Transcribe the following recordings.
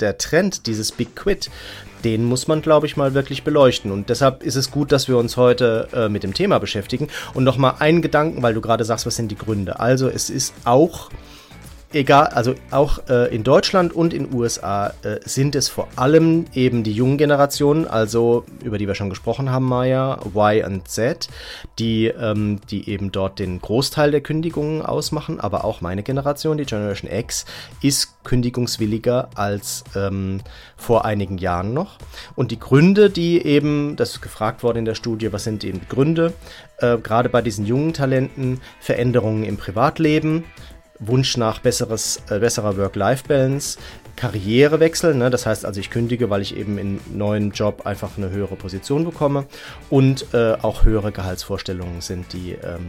der Trend, dieses Big Quit, den muss man, glaube ich, mal wirklich beleuchten. Und deshalb ist es gut, dass wir uns heute äh, mit dem Thema beschäftigen. Und nochmal einen Gedanken, weil du gerade sagst, was sind die Gründe. Also es ist auch egal, also auch äh, in Deutschland und in USA äh, sind es vor allem eben die jungen Generationen, also über die wir schon gesprochen haben, Maya, Y und Z, die, ähm, die eben dort den Großteil der Kündigungen ausmachen, aber auch meine Generation, die Generation X, ist kündigungswilliger als ähm, vor einigen Jahren noch. Und die Gründe, die eben, das ist gefragt worden in der Studie, was sind eben die Gründe, äh, gerade bei diesen jungen Talenten, Veränderungen im Privatleben, Wunsch nach besseres, äh, besserer Work-Life-Balance, Karrierewechsel, ne? das heißt also ich kündige, weil ich eben in neuen Job einfach eine höhere Position bekomme und äh, auch höhere Gehaltsvorstellungen sind die, ähm,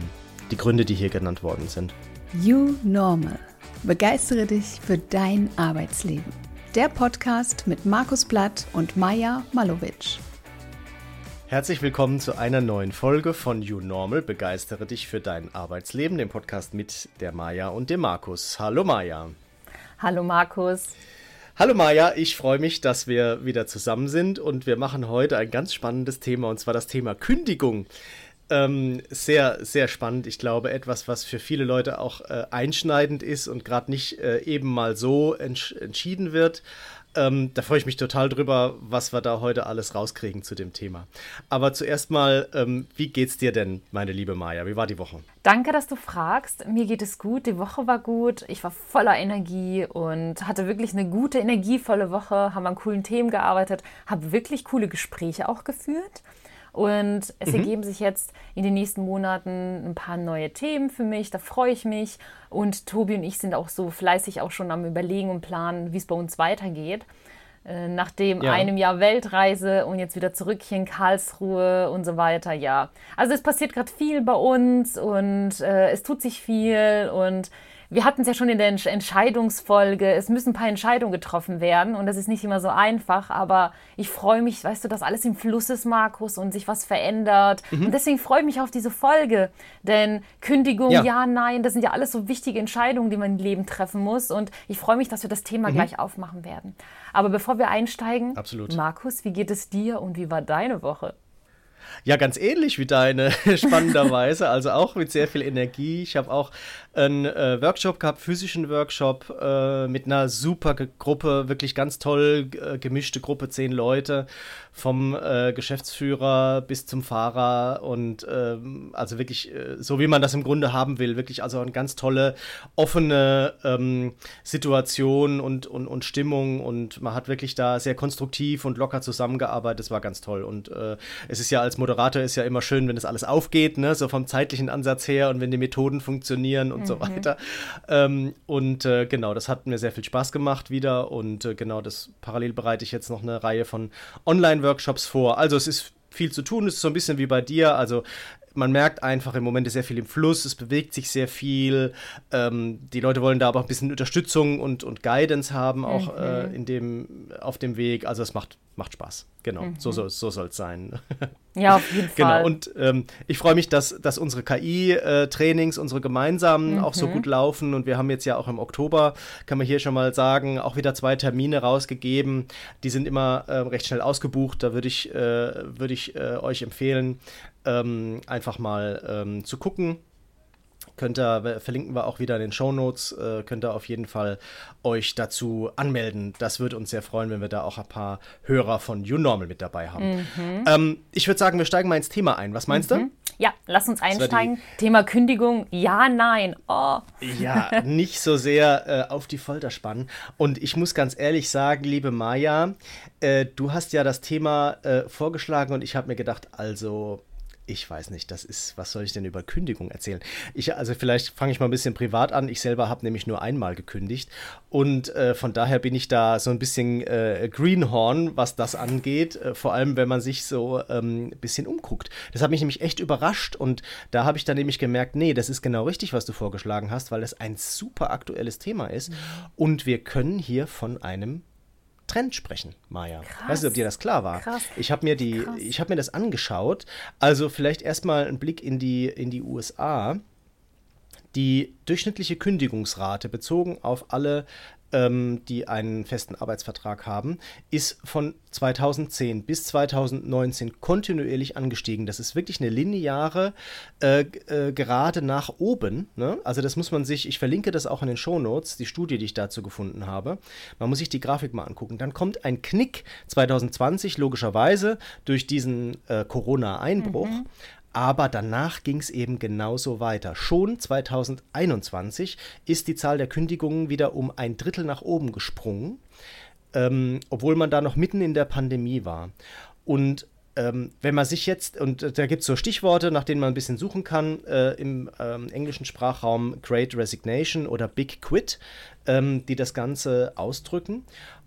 die Gründe, die hier genannt worden sind. You Normal. Begeistere dich für dein Arbeitsleben. Der Podcast mit Markus Blatt und Maja Malowitsch. Herzlich willkommen zu einer neuen Folge von You Normal. Begeistere dich für dein Arbeitsleben, dem Podcast mit der Maja und dem Markus. Hallo Maja. Hallo Markus. Hallo Maja, ich freue mich, dass wir wieder zusammen sind und wir machen heute ein ganz spannendes Thema und zwar das Thema Kündigung. Ähm, sehr, sehr spannend. Ich glaube, etwas, was für viele Leute auch äh, einschneidend ist und gerade nicht äh, eben mal so entsch entschieden wird. Ähm, da freue ich mich total drüber, was wir da heute alles rauskriegen zu dem Thema. Aber zuerst mal, ähm, wie geht's dir denn, meine liebe Maja? Wie war die Woche? Danke, dass du fragst. Mir geht es gut. Die Woche war gut. Ich war voller Energie und hatte wirklich eine gute, energievolle Woche. Haben an coolen Themen gearbeitet, habe wirklich coole Gespräche auch geführt. Und es mhm. ergeben sich jetzt in den nächsten Monaten ein paar neue Themen für mich. Da freue ich mich. Und Tobi und ich sind auch so fleißig auch schon am Überlegen und planen, wie es bei uns weitergeht. Äh, nach dem ja. einem Jahr Weltreise und jetzt wieder zurück hier in Karlsruhe und so weiter. Ja, also es passiert gerade viel bei uns und äh, es tut sich viel und wir hatten es ja schon in der Entscheidungsfolge, es müssen ein paar Entscheidungen getroffen werden und das ist nicht immer so einfach, aber ich freue mich, weißt du, dass alles im Fluss ist, Markus, und sich was verändert. Mhm. Und deswegen freue ich mich auf diese Folge, denn Kündigung, ja. ja. nein, das sind ja alles so wichtige Entscheidungen, die man im Leben treffen muss und ich freue mich, dass wir das Thema mhm. gleich aufmachen werden. Aber bevor wir einsteigen, Absolut. Markus, wie geht es dir und wie war deine Woche? Ja, ganz ähnlich wie deine, spannenderweise. Also auch mit sehr viel Energie. Ich habe auch einen äh, Workshop gehabt, physischen Workshop äh, mit einer super Gruppe, wirklich ganz toll äh, gemischte Gruppe, zehn Leute, vom äh, Geschäftsführer bis zum Fahrer und ähm, also wirklich äh, so, wie man das im Grunde haben will. Wirklich also eine ganz tolle, offene ähm, Situation und, und, und Stimmung und man hat wirklich da sehr konstruktiv und locker zusammengearbeitet. Das war ganz toll und äh, es ist ja als Moderator ist ja immer schön, wenn das alles aufgeht, ne? so vom zeitlichen Ansatz her und wenn die Methoden funktionieren und mhm. so weiter. Ähm, und äh, genau, das hat mir sehr viel Spaß gemacht wieder und äh, genau das parallel bereite ich jetzt noch eine Reihe von Online-Workshops vor. Also es ist viel zu tun, es ist so ein bisschen wie bei dir, also man merkt einfach, im Moment ist sehr viel im Fluss, es bewegt sich sehr viel. Ähm, die Leute wollen da aber ein bisschen Unterstützung und, und Guidance haben, auch mhm. äh, in dem, auf dem Weg. Also es macht, macht Spaß. Genau, mhm. so, so, so soll es sein. Ja, auf jeden genau. Fall. Genau, und ähm, ich freue mich, dass, dass unsere KI-Trainings, unsere gemeinsamen, mhm. auch so gut laufen. Und wir haben jetzt ja auch im Oktober, kann man hier schon mal sagen, auch wieder zwei Termine rausgegeben. Die sind immer äh, recht schnell ausgebucht. Da würde ich, äh, würd ich äh, euch empfehlen, ähm, einfach mal ähm, zu gucken könnt ihr, verlinken wir auch wieder in den Show Notes, äh, könnt ihr auf jeden Fall euch dazu anmelden. Das würde uns sehr freuen, wenn wir da auch ein paar Hörer von YouNormal mit dabei haben. Mhm. Ähm, ich würde sagen, wir steigen mal ins Thema ein. Was meinst mhm. du? Ja, lass uns einsteigen. Thema Kündigung, ja, nein. Oh. Ja, nicht so sehr äh, auf die Folter spannen. Und ich muss ganz ehrlich sagen, liebe Maja, äh, du hast ja das Thema äh, vorgeschlagen und ich habe mir gedacht, also ich weiß nicht, das ist, was soll ich denn über Kündigung erzählen? Ich, also vielleicht fange ich mal ein bisschen privat an. Ich selber habe nämlich nur einmal gekündigt und äh, von daher bin ich da so ein bisschen äh, Greenhorn, was das angeht, äh, vor allem wenn man sich so ein ähm, bisschen umguckt. Das hat mich nämlich echt überrascht und da habe ich dann nämlich gemerkt, nee, das ist genau richtig, was du vorgeschlagen hast, weil es ein super aktuelles Thema ist mhm. und wir können hier von einem Trend sprechen, Maja. Krass. Weiß nicht, ob dir das klar war. Krass. Ich habe mir die, Krass. ich habe mir das angeschaut. Also vielleicht erstmal ein Blick in die, in die USA. Die durchschnittliche Kündigungsrate bezogen auf alle ähm, die einen festen Arbeitsvertrag haben, ist von 2010 bis 2019 kontinuierlich angestiegen. Das ist wirklich eine lineare äh, äh, gerade nach oben. Ne? Also das muss man sich, ich verlinke das auch in den Shownotes, die Studie, die ich dazu gefunden habe. Man muss sich die Grafik mal angucken. Dann kommt ein Knick 2020 logischerweise durch diesen äh, Corona-Einbruch. Mhm. Aber danach ging es eben genauso weiter. Schon 2021 ist die Zahl der Kündigungen wieder um ein Drittel nach oben gesprungen, ähm, obwohl man da noch mitten in der Pandemie war. Und ähm, wenn man sich jetzt, und da gibt es so Stichworte, nach denen man ein bisschen suchen kann, äh, im ähm, englischen Sprachraum Great Resignation oder Big Quit, ähm, die das Ganze ausdrücken.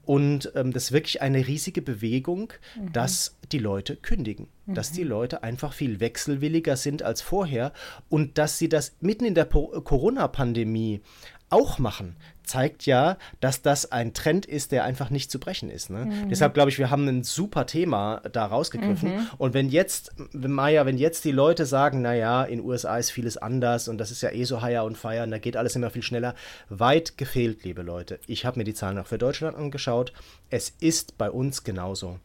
Und ähm, das ist wirklich eine riesige Bewegung, mhm. dass die Leute kündigen, mhm. dass die Leute einfach viel wechselwilliger sind als vorher und dass sie das mitten in der Corona-Pandemie auch machen, zeigt ja, dass das ein Trend ist, der einfach nicht zu brechen ist. Ne? Mhm. Deshalb glaube ich, wir haben ein super Thema da rausgegriffen. Mhm. Und wenn jetzt, Maya, wenn jetzt die Leute sagen, naja, in den USA ist vieles anders und das ist ja eh so higher und und da geht alles immer viel schneller, weit gefehlt, liebe Leute. Ich habe mir die Zahlen auch für Deutschland angeschaut. Es ist bei uns genauso.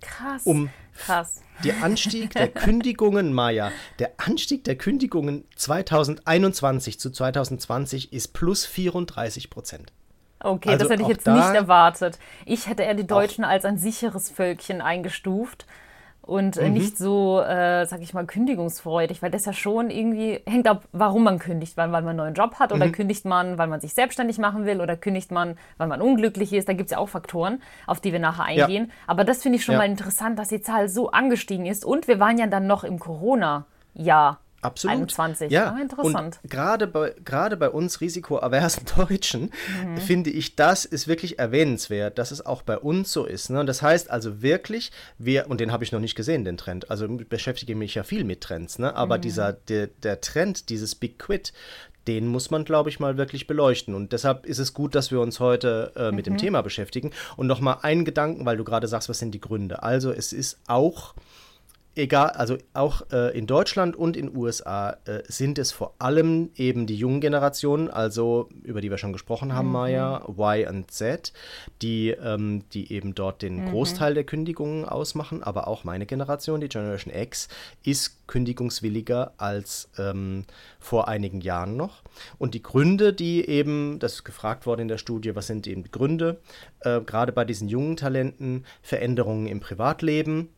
Krass. Um Krass. Der Anstieg der Kündigungen, Maya, der Anstieg der Kündigungen 2021 zu 2020 ist plus 34 Prozent. Okay, also das hätte ich jetzt nicht erwartet. Ich hätte eher die Deutschen als ein sicheres Völkchen eingestuft und mhm. nicht so, äh, sag ich mal, kündigungsfreudig, weil das ja schon irgendwie hängt ab, warum man kündigt, weil, weil man einen neuen Job hat oder mhm. kündigt man, weil man sich selbstständig machen will oder kündigt man, weil man unglücklich ist. Da gibt es ja auch Faktoren, auf die wir nachher eingehen. Ja. Aber das finde ich schon ja. mal interessant, dass die Zahl so angestiegen ist und wir waren ja dann noch im Corona-Jahr. Absolut. 21. Ja, ah, interessant. Und gerade bei, gerade bei uns risikoaversen Deutschen mhm. finde ich, das ist wirklich erwähnenswert, dass es auch bei uns so ist. Ne? Und das heißt also wirklich, wir, und den habe ich noch nicht gesehen, den Trend, also beschäftige mich ja viel mit Trends, ne? aber mhm. dieser, der, der Trend, dieses Big Quit, den muss man, glaube ich, mal wirklich beleuchten. Und deshalb ist es gut, dass wir uns heute äh, mit mhm. dem Thema beschäftigen. Und nochmal einen Gedanken, weil du gerade sagst, was sind die Gründe? Also es ist auch egal, also auch äh, in Deutschland und in USA äh, sind es vor allem eben die jungen Generationen, also über die wir schon gesprochen haben, mhm. Maya, Y und Z, die, ähm, die eben dort den mhm. Großteil der Kündigungen ausmachen, aber auch meine Generation, die Generation X, ist kündigungswilliger als ähm, vor einigen Jahren noch. Und die Gründe, die eben, das ist gefragt worden in der Studie, was sind eben die Gründe, äh, gerade bei diesen jungen Talenten, Veränderungen im Privatleben,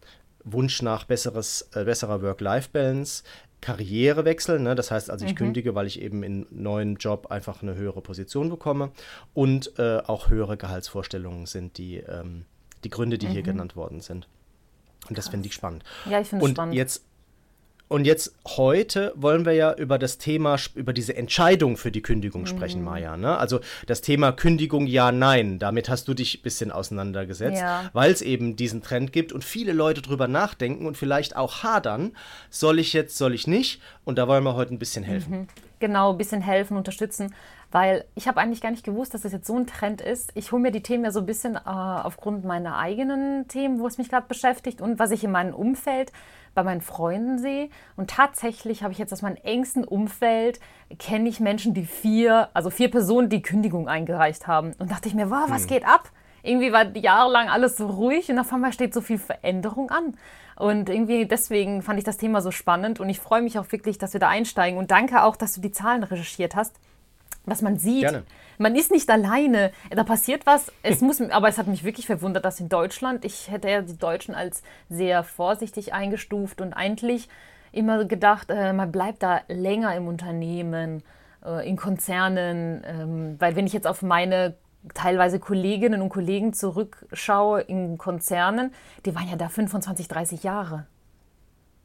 Wunsch nach besseres, äh, besserer Work-Life-Balance, Karrierewechsel, ne? das heißt also, ich mhm. kündige, weil ich eben in einem neuen Job einfach eine höhere Position bekomme und äh, auch höhere Gehaltsvorstellungen sind die, ähm, die Gründe, die mhm. hier genannt worden sind. Und das finde ich spannend. Ja, ich finde es spannend. Jetzt und jetzt heute wollen wir ja über das Thema, über diese Entscheidung für die Kündigung sprechen, mhm. Maja. Ne? Also das Thema Kündigung ja, nein. Damit hast du dich ein bisschen auseinandergesetzt, ja. weil es eben diesen Trend gibt und viele Leute drüber nachdenken und vielleicht auch hadern. Soll ich jetzt, soll ich nicht? Und da wollen wir heute ein bisschen helfen. Mhm. Genau, ein bisschen helfen, unterstützen, weil ich habe eigentlich gar nicht gewusst, dass das jetzt so ein Trend ist. Ich hole mir die Themen ja so ein bisschen äh, aufgrund meiner eigenen Themen, wo es mich gerade beschäftigt und was ich in meinem Umfeld bei meinen Freunden sehe. Und tatsächlich habe ich jetzt aus meinem engsten Umfeld, kenne ich Menschen, die vier, also vier Personen, die Kündigung eingereicht haben. Und dachte ich mir, wow, was hm. geht ab? Irgendwie war jahrelang alles so ruhig und auf einmal steht so viel Veränderung an. Und irgendwie deswegen fand ich das Thema so spannend und ich freue mich auch wirklich, dass wir da einsteigen. Und danke auch, dass du die Zahlen recherchiert hast was man sieht. Gerne. Man ist nicht alleine. Da passiert was. Es muss, aber es hat mich wirklich verwundert, dass in Deutschland, ich hätte ja die Deutschen als sehr vorsichtig eingestuft und eigentlich immer gedacht, äh, man bleibt da länger im Unternehmen, äh, in Konzernen. Ähm, weil wenn ich jetzt auf meine teilweise Kolleginnen und Kollegen zurückschaue in Konzernen, die waren ja da 25, 30 Jahre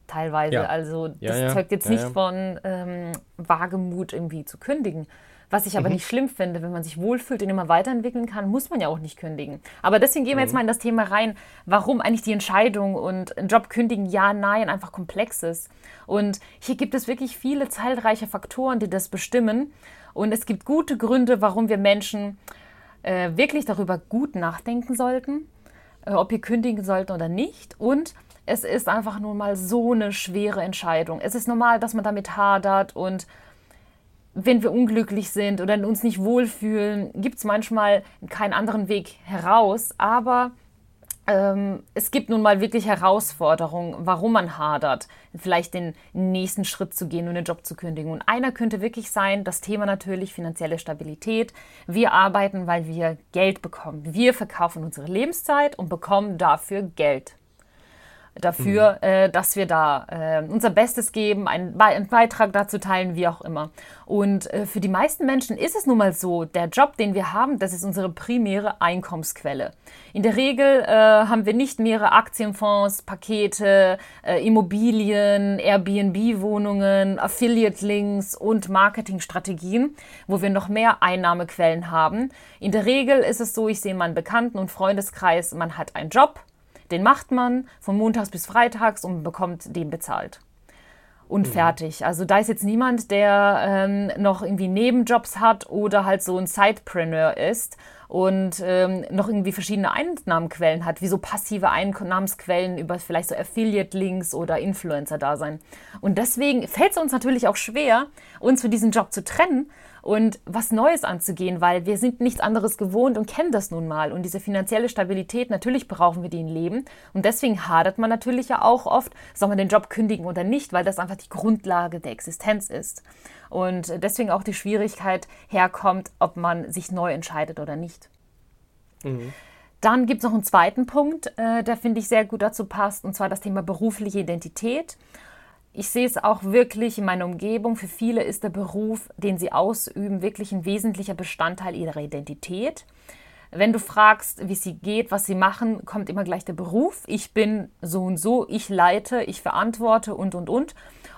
teilweise. Ja. Also das ja, ja. zeugt jetzt nicht von ähm, Wagemut irgendwie zu kündigen. Was ich aber mhm. nicht schlimm finde, wenn man sich wohlfühlt und immer weiterentwickeln kann, muss man ja auch nicht kündigen. Aber deswegen gehen wir mhm. jetzt mal in das Thema rein, warum eigentlich die Entscheidung und einen Job kündigen, ja, nein, einfach komplex ist. Und hier gibt es wirklich viele zahlreiche Faktoren, die das bestimmen. Und es gibt gute Gründe, warum wir Menschen äh, wirklich darüber gut nachdenken sollten, äh, ob wir kündigen sollten oder nicht. Und es ist einfach nur mal so eine schwere Entscheidung. Es ist normal, dass man damit hadert und wenn wir unglücklich sind oder uns nicht wohlfühlen, gibt es manchmal keinen anderen Weg heraus. Aber ähm, es gibt nun mal wirklich Herausforderungen, warum man hadert, vielleicht den nächsten Schritt zu gehen und den Job zu kündigen. Und einer könnte wirklich sein, das Thema natürlich finanzielle Stabilität. Wir arbeiten, weil wir Geld bekommen. Wir verkaufen unsere Lebenszeit und bekommen dafür Geld dafür, mhm. äh, dass wir da äh, unser Bestes geben, einen, einen, Beitrag dazu teilen, wie auch immer. Und äh, für die meisten Menschen ist es nun mal so, der Job, den wir haben, das ist unsere primäre Einkommensquelle. In der Regel äh, haben wir nicht mehrere Aktienfonds, Pakete, äh, Immobilien, Airbnb-Wohnungen, Affiliate-Links und Marketingstrategien, wo wir noch mehr Einnahmequellen haben. In der Regel ist es so, ich sehe meinen Bekannten- und Freundeskreis, man hat einen Job, den macht man von montags bis freitags und bekommt den bezahlt. Und mhm. fertig. Also da ist jetzt niemand, der ähm, noch irgendwie Nebenjobs hat oder halt so ein Sidepreneur ist und ähm, noch irgendwie verschiedene Einnahmenquellen hat, wie so passive Einnahmensquellen über vielleicht so Affiliate-Links oder Influencer-Dasein. Und deswegen fällt es uns natürlich auch schwer, uns für diesen Job zu trennen, und was Neues anzugehen, weil wir sind nichts anderes gewohnt und kennen das nun mal. Und diese finanzielle Stabilität, natürlich brauchen wir die im Leben. Und deswegen hadert man natürlich ja auch oft, soll man den Job kündigen oder nicht, weil das einfach die Grundlage der Existenz ist. Und deswegen auch die Schwierigkeit herkommt, ob man sich neu entscheidet oder nicht. Mhm. Dann gibt es noch einen zweiten Punkt, äh, der finde ich sehr gut dazu passt, und zwar das Thema berufliche Identität ich sehe es auch wirklich in meiner Umgebung. Für viele ist der Beruf, den sie ausüben, wirklich ein wesentlicher Bestandteil ihrer Identität. Wenn du fragst, wie es sie geht, was sie machen, kommt immer gleich der Beruf. Ich bin so und so, ich leite, ich verantworte und, und, und.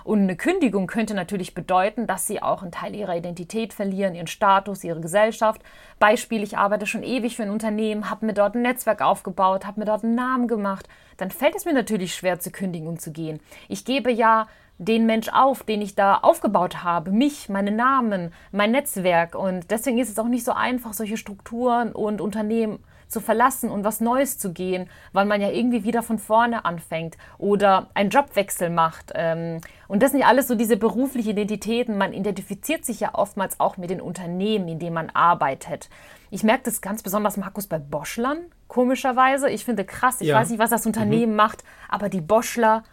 Und eine Kündigung könnte natürlich bedeuten, dass sie auch einen Teil ihrer Identität verlieren, ihren Status, ihre Gesellschaft. Beispiel, ich arbeite schon ewig für ein Unternehmen, habe mir dort ein Netzwerk aufgebaut, habe mir dort einen Namen gemacht. Dann fällt es mir natürlich schwer zu kündigen und zu gehen. Ich gebe ja den Mensch auf, den ich da aufgebaut habe, mich, meine Namen, mein Netzwerk. Und deswegen ist es auch nicht so einfach, solche Strukturen und Unternehmen zu verlassen und was Neues zu gehen, weil man ja irgendwie wieder von vorne anfängt oder einen Jobwechsel macht. Ähm, und das sind ja alles so diese beruflichen Identitäten. Man identifiziert sich ja oftmals auch mit den Unternehmen, in denen man arbeitet. Ich merke das ganz besonders, Markus, bei Boschlern, komischerweise. Ich finde krass, ich ja. weiß nicht, was das Unternehmen mhm. macht, aber die Boschler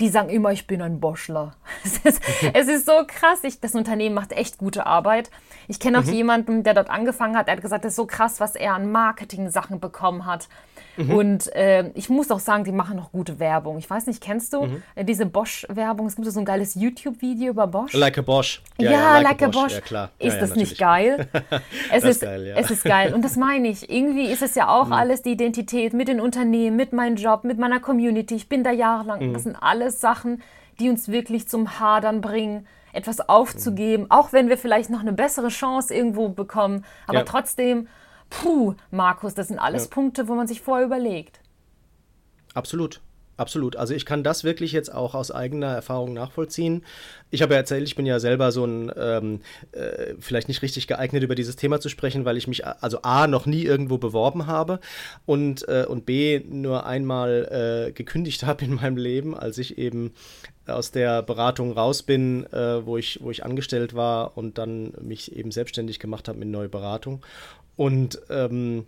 die sagen immer, ich bin ein Boschler. Es ist, es ist so krass. Ich, das Unternehmen macht echt gute Arbeit. Ich kenne auch mhm. jemanden, der dort angefangen hat. Er hat gesagt, es ist so krass, was er an Marketing-Sachen bekommen hat. Mhm. Und äh, ich muss auch sagen, die machen noch gute Werbung. Ich weiß nicht, kennst du mhm. äh, diese Bosch-Werbung? Es gibt so ein geiles YouTube-Video über Bosch. Like a Bosch. Ja, ja, ja like, like, a Bosch. Bosch. Ja, klar. Ist ja, das natürlich. nicht geil? es, ist, ist geil es ist geil. Und das meine ich. Irgendwie ist es ja auch mhm. alles die Identität mit den Unternehmen, mit meinem Job, mit meiner Community. Ich bin da jahrelang. Mhm. Das sind alles Sachen, die uns wirklich zum Hadern bringen etwas aufzugeben, auch wenn wir vielleicht noch eine bessere Chance irgendwo bekommen. Aber ja. trotzdem Puh, Markus, das sind alles ja. Punkte, wo man sich vorher überlegt. Absolut. Absolut. Also ich kann das wirklich jetzt auch aus eigener Erfahrung nachvollziehen. Ich habe ja erzählt, ich bin ja selber so ein, ähm, äh, vielleicht nicht richtig geeignet, über dieses Thema zu sprechen, weil ich mich also A, noch nie irgendwo beworben habe und, äh, und B, nur einmal äh, gekündigt habe in meinem Leben, als ich eben aus der Beratung raus bin, äh, wo, ich, wo ich angestellt war und dann mich eben selbstständig gemacht habe mit neuer Beratung. Und ähm,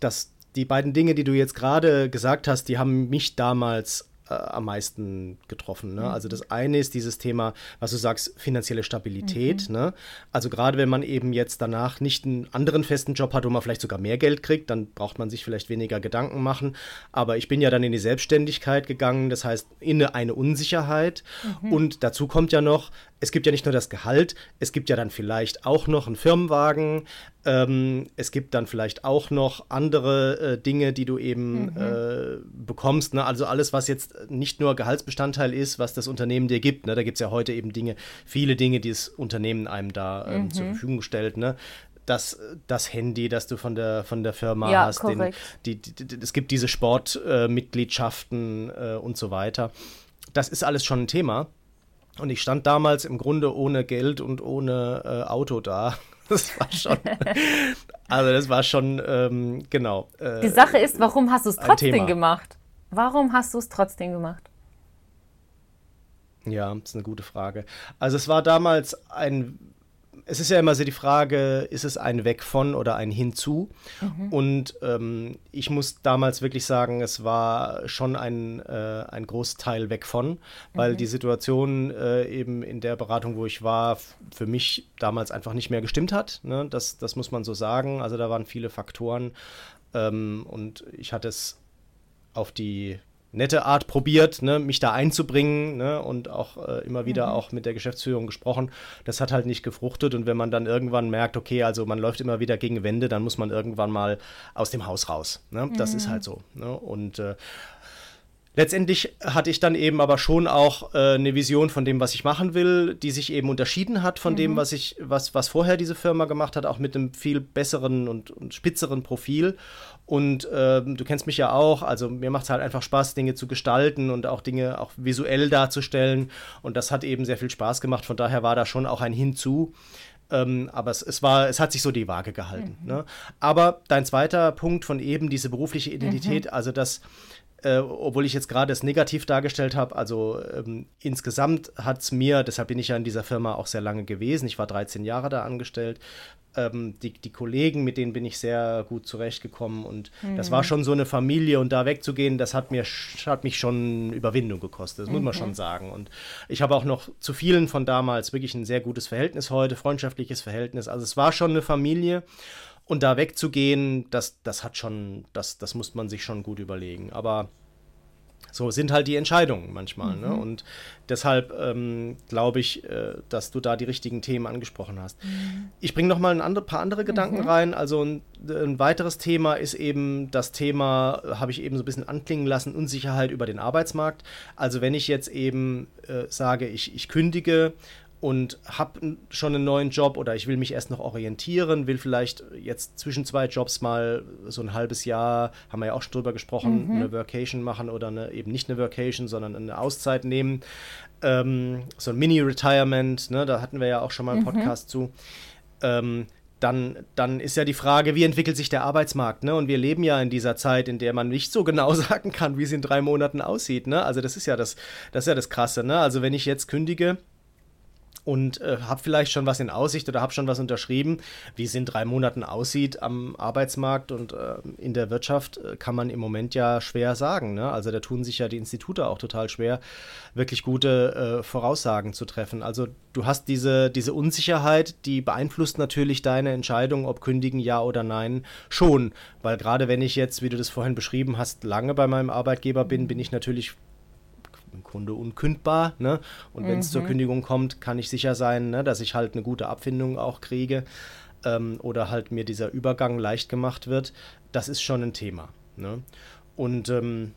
das, die beiden Dinge, die du jetzt gerade gesagt hast, die haben mich damals äh, am meisten getroffen. Ne? Mhm. Also das eine ist dieses Thema, was du sagst, finanzielle Stabilität. Mhm. Ne? Also gerade wenn man eben jetzt danach nicht einen anderen festen Job hat, wo man vielleicht sogar mehr Geld kriegt, dann braucht man sich vielleicht weniger Gedanken machen. Aber ich bin ja dann in die Selbstständigkeit gegangen, das heißt in eine Unsicherheit. Mhm. Und dazu kommt ja noch, es gibt ja nicht nur das Gehalt, es gibt ja dann vielleicht auch noch einen Firmenwagen, ähm, es gibt dann vielleicht auch noch andere äh, Dinge, die du eben mhm. äh, bekommst. Ne? Also alles, was jetzt nicht nur Gehaltsbestandteil ist, was das Unternehmen dir gibt. Ne? Da gibt es ja heute eben Dinge, viele Dinge, die das Unternehmen einem da ähm, mhm. zur Verfügung stellt. Ne? das, das Handy, das du von der, von der Firma ja, hast. Den, die, die, es gibt diese Sportmitgliedschaften äh, äh, und so weiter. Das ist alles schon ein Thema. Und ich stand damals im Grunde ohne Geld und ohne äh, Auto da. Das war schon. also, das war schon, ähm, genau. Äh, Die Sache ist, warum hast du es trotzdem gemacht? Warum hast du es trotzdem gemacht? Ja, das ist eine gute Frage. Also, es war damals ein es ist ja immer so die Frage, ist es ein Weg von oder ein Hinzu? Mhm. Und ähm, ich muss damals wirklich sagen, es war schon ein, äh, ein Großteil weg von, weil mhm. die Situation äh, eben in der Beratung, wo ich war, für mich damals einfach nicht mehr gestimmt hat. Ne? Das, das muss man so sagen. Also da waren viele Faktoren ähm, und ich hatte es auf die nette Art probiert, ne, mich da einzubringen ne, und auch äh, immer wieder mhm. auch mit der Geschäftsführung gesprochen. Das hat halt nicht gefruchtet und wenn man dann irgendwann merkt, okay, also man läuft immer wieder gegen Wände, dann muss man irgendwann mal aus dem Haus raus. Ne? Das mhm. ist halt so. Ne? Und äh, Letztendlich hatte ich dann eben aber schon auch äh, eine Vision von dem, was ich machen will, die sich eben unterschieden hat von mhm. dem, was ich, was, was vorher diese Firma gemacht hat, auch mit einem viel besseren und, und spitzeren Profil. Und äh, du kennst mich ja auch, also mir macht es halt einfach Spaß, Dinge zu gestalten und auch Dinge auch visuell darzustellen. Und das hat eben sehr viel Spaß gemacht. Von daher war da schon auch ein Hinzu. Ähm, aber es, es, war, es hat sich so die Waage gehalten. Mhm. Ne? Aber dein zweiter Punkt von eben, diese berufliche Identität, mhm. also das äh, obwohl ich jetzt gerade es negativ dargestellt habe, also ähm, insgesamt hat es mir, deshalb bin ich ja in dieser Firma auch sehr lange gewesen, ich war 13 Jahre da angestellt, ähm, die, die Kollegen, mit denen bin ich sehr gut zurechtgekommen und mhm. das war schon so eine Familie und da wegzugehen, das hat, mir, hat mich schon Überwindung gekostet, das muss man schon sagen. Und ich habe auch noch zu vielen von damals wirklich ein sehr gutes Verhältnis heute, freundschaftliches Verhältnis, also es war schon eine Familie und da wegzugehen, das, das hat schon, das, das muss man sich schon gut überlegen. Aber so sind halt die Entscheidungen manchmal. Ne? Mhm. Ne? Und deshalb ähm, glaube ich, äh, dass du da die richtigen Themen angesprochen hast. Mhm. Ich bringe noch mal ein andere, paar andere Gedanken mhm. rein. Also ein, ein, weiteres Thema ist eben das Thema, habe ich eben so ein bisschen anklingen lassen, Unsicherheit über den Arbeitsmarkt. Also wenn ich jetzt eben äh, sage, ich, ich kündige und habe schon einen neuen Job oder ich will mich erst noch orientieren, will vielleicht jetzt zwischen zwei Jobs mal so ein halbes Jahr, haben wir ja auch schon drüber gesprochen, mhm. eine Workation machen oder eine, eben nicht eine Workation, sondern eine Auszeit nehmen. Ähm, so ein Mini-Retirement, ne, da hatten wir ja auch schon mal einen mhm. Podcast zu. Ähm, dann, dann ist ja die Frage, wie entwickelt sich der Arbeitsmarkt? Ne? Und wir leben ja in dieser Zeit, in der man nicht so genau sagen kann, wie es in drei Monaten aussieht. Ne? Also das ist ja das, das ist ja das Krasse. Ne? Also wenn ich jetzt kündige, und äh, habe vielleicht schon was in Aussicht oder habe schon was unterschrieben. Wie es in drei Monaten aussieht am Arbeitsmarkt und äh, in der Wirtschaft, äh, kann man im Moment ja schwer sagen. Ne? Also da tun sich ja die Institute auch total schwer, wirklich gute äh, Voraussagen zu treffen. Also du hast diese, diese Unsicherheit, die beeinflusst natürlich deine Entscheidung, ob kündigen ja oder nein, schon. Weil gerade wenn ich jetzt, wie du das vorhin beschrieben hast, lange bei meinem Arbeitgeber bin, bin ich natürlich im Grunde unkündbar. Ne? Und wenn es zur mhm. Kündigung kommt, kann ich sicher sein, ne, dass ich halt eine gute Abfindung auch kriege ähm, oder halt mir dieser Übergang leicht gemacht wird. Das ist schon ein Thema. Ne? Und ähm,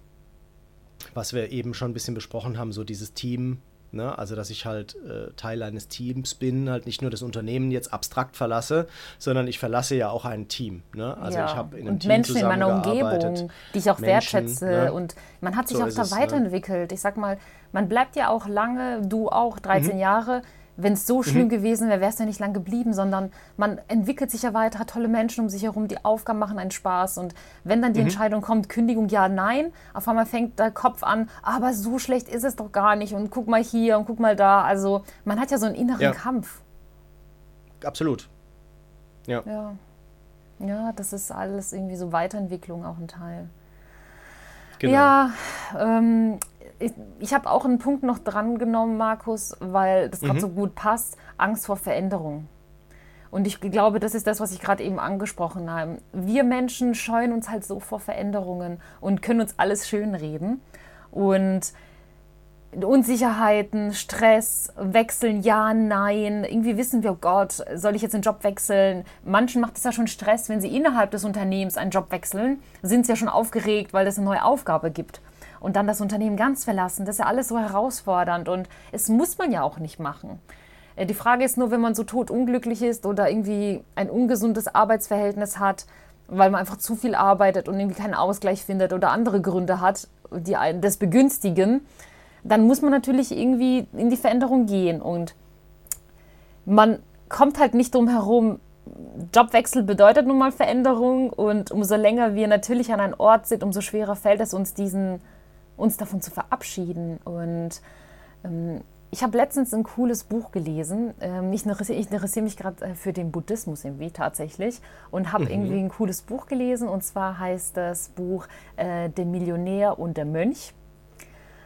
was wir eben schon ein bisschen besprochen haben, so dieses Team, Ne? Also, dass ich halt äh, Teil eines Teams bin, halt nicht nur das Unternehmen jetzt abstrakt verlasse, sondern ich verlasse ja auch ein Team. Ne? Also, ja. ich habe in einem und Team Menschen in meiner Umgebung, die ich auch Menschen, wertschätze. Ne? Und man hat sich so auch da es, ne? weiterentwickelt. Ich sag mal, man bleibt ja auch lange, du auch, 13 mhm. Jahre wenn es so schlimm mhm. gewesen wäre, wäre es ja nicht lang geblieben, sondern man entwickelt sich ja weiter, hat tolle Menschen um sich herum, die Aufgaben machen einen Spaß. Und wenn dann die mhm. Entscheidung kommt, Kündigung ja, nein, auf einmal fängt der Kopf an, aber so schlecht ist es doch gar nicht und guck mal hier und guck mal da. Also man hat ja so einen inneren ja. Kampf. Absolut. Ja. ja. Ja, das ist alles irgendwie so Weiterentwicklung auch ein Teil. Genau. Ja, ähm, ich, ich habe auch einen Punkt noch dran genommen, Markus, weil das gerade mhm. so gut passt. Angst vor Veränderung. Und ich glaube, das ist das, was ich gerade eben angesprochen habe. Wir Menschen scheuen uns halt so vor Veränderungen und können uns alles schönreden. Und Unsicherheiten, Stress, wechseln, ja, nein. Irgendwie wissen wir, oh Gott, soll ich jetzt den Job wechseln? Manchen macht es ja schon Stress, wenn sie innerhalb des Unternehmens einen Job wechseln, sind sie ja schon aufgeregt, weil es eine neue Aufgabe gibt und dann das Unternehmen ganz verlassen. Das ist ja alles so herausfordernd und es muss man ja auch nicht machen. Äh, die Frage ist nur, wenn man so tot unglücklich ist oder irgendwie ein ungesundes Arbeitsverhältnis hat, weil man einfach zu viel arbeitet und irgendwie keinen Ausgleich findet oder andere Gründe hat, die das begünstigen, dann muss man natürlich irgendwie in die Veränderung gehen und man kommt halt nicht drum herum. Jobwechsel bedeutet nun mal Veränderung und umso länger wir natürlich an einem Ort sind, umso schwerer fällt es uns, diesen uns davon zu verabschieden. Und ähm, ich habe letztens ein cooles Buch gelesen. Ähm, ich interessiere, ich interessiere mich gerade äh, für den Buddhismus irgendwie tatsächlich und habe mhm. irgendwie ein cooles Buch gelesen. Und zwar heißt das Buch äh, Der Millionär und der Mönch.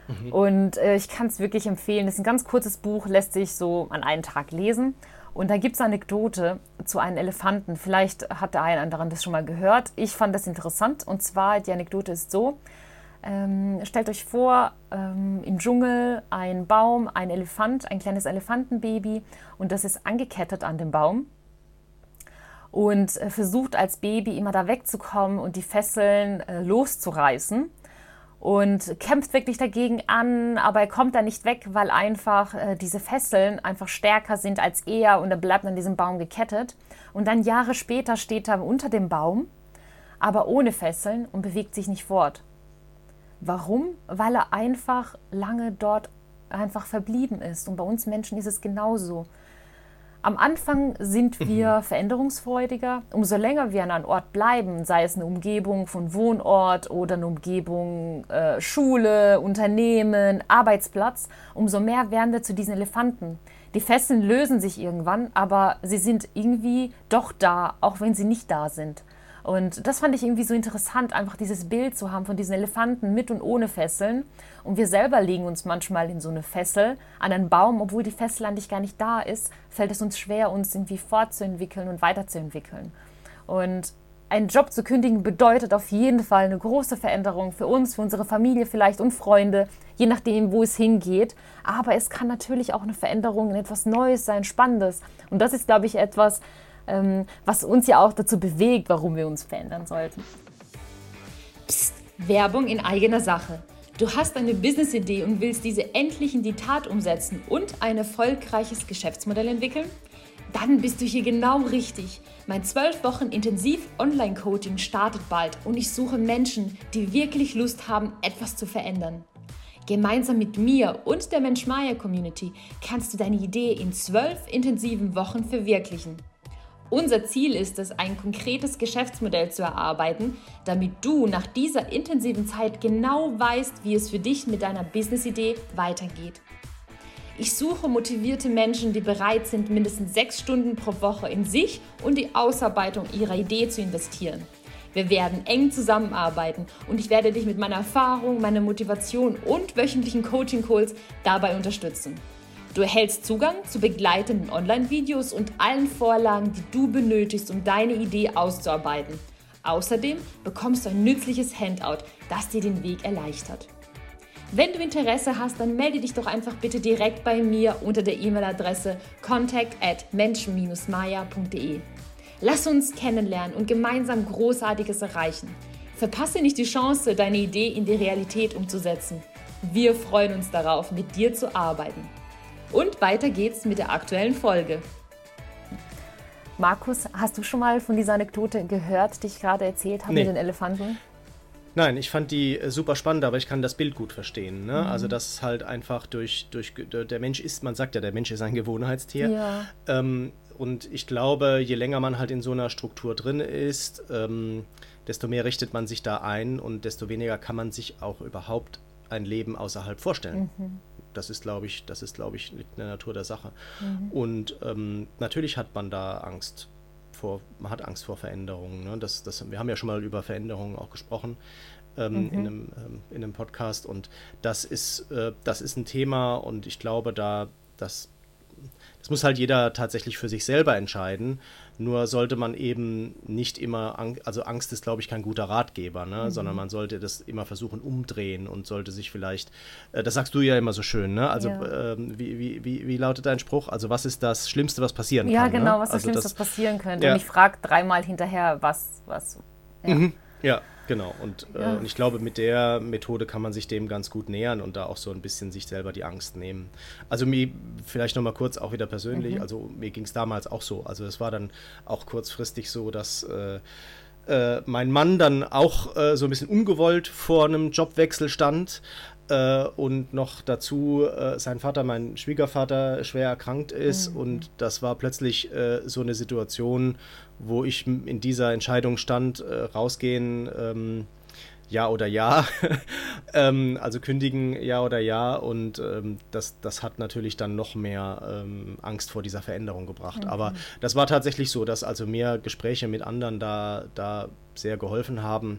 Mhm. Und äh, ich kann es wirklich empfehlen. Das ist ein ganz kurzes Buch, lässt sich so an einen Tag lesen. Und da gibt es eine Anekdote zu einem Elefanten. Vielleicht hat der eine oder andere das schon mal gehört. Ich fand das interessant. Und zwar, die Anekdote ist so, ähm, stellt euch vor, ähm, im Dschungel ein Baum, ein Elefant, ein kleines Elefantenbaby und das ist angekettet an dem Baum und äh, versucht als Baby immer da wegzukommen und die Fesseln äh, loszureißen und kämpft wirklich dagegen an, aber er kommt da nicht weg, weil einfach äh, diese Fesseln einfach stärker sind als er und er bleibt an diesem Baum gekettet. Und dann Jahre später steht er unter dem Baum, aber ohne Fesseln und bewegt sich nicht fort. Warum? Weil er einfach lange dort einfach verblieben ist. Und bei uns Menschen ist es genauso. Am Anfang sind mhm. wir veränderungsfreudiger. Umso länger wir an einem Ort bleiben, sei es eine Umgebung von Wohnort oder eine Umgebung äh, Schule, Unternehmen, Arbeitsplatz, umso mehr werden wir zu diesen Elefanten. Die Fesseln lösen sich irgendwann, aber sie sind irgendwie doch da, auch wenn sie nicht da sind. Und das fand ich irgendwie so interessant, einfach dieses Bild zu haben von diesen Elefanten mit und ohne Fesseln. Und wir selber legen uns manchmal in so eine Fessel an einen Baum, obwohl die Fessel eigentlich gar nicht da ist, fällt es uns schwer, uns irgendwie fortzuentwickeln und weiterzuentwickeln. Und einen Job zu kündigen bedeutet auf jeden Fall eine große Veränderung für uns, für unsere Familie vielleicht und Freunde, je nachdem, wo es hingeht. Aber es kann natürlich auch eine Veränderung in etwas Neues sein, Spannendes. Und das ist, glaube ich, etwas, was uns ja auch dazu bewegt, warum wir uns verändern sollten. Psst, Werbung in eigener Sache. Du hast eine Business-Idee und willst diese endlich in die Tat umsetzen und ein erfolgreiches Geschäftsmodell entwickeln? Dann bist du hier genau richtig. Mein 12 Wochen intensiv Online-Coaching startet bald und ich suche Menschen, die wirklich Lust haben, etwas zu verändern. Gemeinsam mit mir und der Mensch-Maya-Community kannst du deine Idee in 12 intensiven Wochen verwirklichen. Unser Ziel ist es, ein konkretes Geschäftsmodell zu erarbeiten, damit du nach dieser intensiven Zeit genau weißt, wie es für dich mit deiner Business-Idee weitergeht. Ich suche motivierte Menschen, die bereit sind, mindestens sechs Stunden pro Woche in sich und die Ausarbeitung ihrer Idee zu investieren. Wir werden eng zusammenarbeiten und ich werde dich mit meiner Erfahrung, meiner Motivation und wöchentlichen Coaching-Calls dabei unterstützen. Du erhältst Zugang zu begleitenden Online-Videos und allen Vorlagen, die du benötigst, um deine Idee auszuarbeiten. Außerdem bekommst du ein nützliches Handout, das dir den Weg erleichtert. Wenn du Interesse hast, dann melde dich doch einfach bitte direkt bei mir unter der E-Mail-Adresse contact at menschen-maya.de. Lass uns kennenlernen und gemeinsam Großartiges erreichen. Verpasse nicht die Chance, deine Idee in die Realität umzusetzen. Wir freuen uns darauf, mit dir zu arbeiten. Und weiter geht's mit der aktuellen Folge. Markus, hast du schon mal von dieser Anekdote gehört, die ich gerade erzählt habe nee. mit den Elefanten? Nein, ich fand die äh, super spannend, aber ich kann das Bild gut verstehen. Ne? Mhm. Also, dass halt einfach durch, durch, der Mensch ist, man sagt ja, der Mensch ist ein Gewohnheitstier. Ja. Ähm, und ich glaube, je länger man halt in so einer Struktur drin ist, ähm, desto mehr richtet man sich da ein und desto weniger kann man sich auch überhaupt ein Leben außerhalb vorstellen. Mhm das ist, glaube ich, das ist, glaube ich, in der Natur der Sache. Mhm. Und ähm, natürlich hat man da Angst vor, man hat Angst vor Veränderungen. Ne? Das, das, wir haben ja schon mal über Veränderungen auch gesprochen ähm, mhm. in, einem, ähm, in einem Podcast und das ist, äh, das ist ein Thema und ich glaube, da, das, das muss halt jeder tatsächlich für sich selber entscheiden. Nur sollte man eben nicht immer, also Angst ist, glaube ich, kein guter Ratgeber, ne? Mhm. sondern man sollte das immer versuchen umdrehen und sollte sich vielleicht, äh, das sagst du ja immer so schön, ne? Also ja. ähm, wie, wie, wie, wie, lautet dein Spruch? Also was ist das Schlimmste, was passieren ja, kann? Ja, genau, ne? was das also Schlimmste, das, was passieren könnte. Ja. Und ich frage dreimal hinterher, was, was. Ja. Mhm. ja. Genau, und, äh, ja. äh, und, ich glaube, mit der Methode kann man sich dem ganz gut nähern und da auch so ein bisschen sich selber die Angst nehmen. Also mir, vielleicht nochmal kurz auch wieder persönlich, mhm. also mir ging es damals auch so. Also es war dann auch kurzfristig so, dass äh, äh, mein Mann dann auch äh, so ein bisschen ungewollt vor einem Jobwechsel stand. Äh, und noch dazu äh, sein Vater, mein Schwiegervater, schwer erkrankt ist. Mhm. Und das war plötzlich äh, so eine Situation, wo ich in dieser Entscheidung stand, äh, rausgehen, ähm, ja oder ja. ähm, also kündigen ja oder ja. Und ähm, das, das hat natürlich dann noch mehr ähm, Angst vor dieser Veränderung gebracht. Mhm. Aber das war tatsächlich so, dass also mehr Gespräche mit anderen da, da sehr geholfen haben,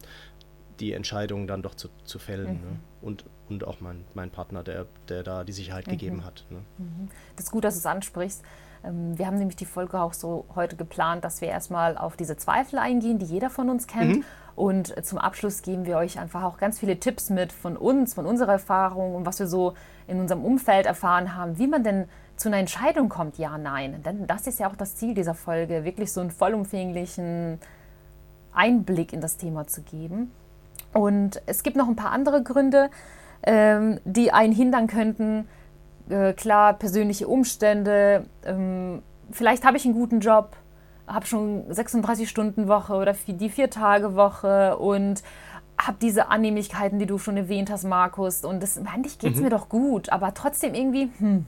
die Entscheidung dann doch zu, zu fällen. Mhm. Ne? Und, und auch mein, mein Partner, der, der da die Sicherheit mhm. gegeben hat. Ne? Mhm. Das ist gut, dass du es ansprichst. Ähm, wir haben nämlich die Folge auch so heute geplant, dass wir erstmal auf diese Zweifel eingehen, die jeder von uns kennt. Mhm. Und zum Abschluss geben wir euch einfach auch ganz viele Tipps mit von uns, von unserer Erfahrung und was wir so in unserem Umfeld erfahren haben, wie man denn zu einer Entscheidung kommt, ja, nein. Denn das ist ja auch das Ziel dieser Folge, wirklich so einen vollumfänglichen Einblick in das Thema zu geben. Und es gibt noch ein paar andere Gründe, ähm, die einen hindern könnten. Äh, klar, persönliche Umstände. Ähm, vielleicht habe ich einen guten Job, habe schon 36 Stunden Woche oder die vier Tage Woche und habe diese Annehmlichkeiten, die du schon erwähnt hast, Markus. Und das, eigentlich geht es mhm. mir doch gut, aber trotzdem irgendwie, hm.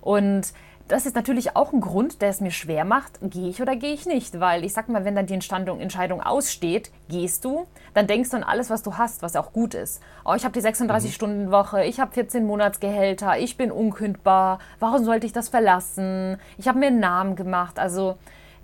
Und das ist natürlich auch ein Grund, der es mir schwer macht, gehe ich oder gehe ich nicht. Weil ich sag mal, wenn dann die Entscheidung aussteht, gehst du, dann denkst du an alles, was du hast, was auch gut ist. Oh, ich habe die 36-Stunden-Woche, ich habe 14 Monatsgehälter, ich bin unkündbar, warum sollte ich das verlassen? Ich habe mir einen Namen gemacht. Also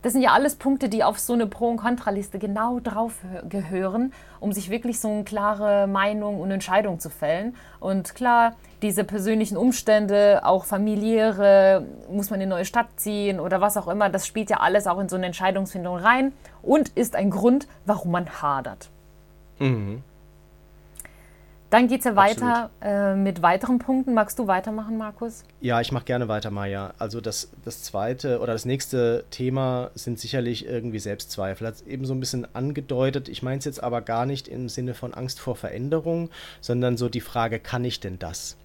das sind ja alles Punkte, die auf so eine Pro- und Kontraliste genau drauf gehören, um sich wirklich so eine klare Meinung und Entscheidung zu fällen. Und klar, diese persönlichen Umstände, auch familiäre, muss man in eine neue Stadt ziehen oder was auch immer, das spielt ja alles auch in so eine Entscheidungsfindung rein und ist ein Grund, warum man hadert. Mhm. Dann geht es ja weiter äh, mit weiteren Punkten. Magst du weitermachen, Markus? Ja, ich mache gerne weiter, Maja. Also das, das zweite oder das nächste Thema sind sicherlich irgendwie Selbstzweifel. Hat es eben so ein bisschen angedeutet. Ich meine es jetzt aber gar nicht im Sinne von Angst vor Veränderung, sondern so die Frage, kann ich denn das?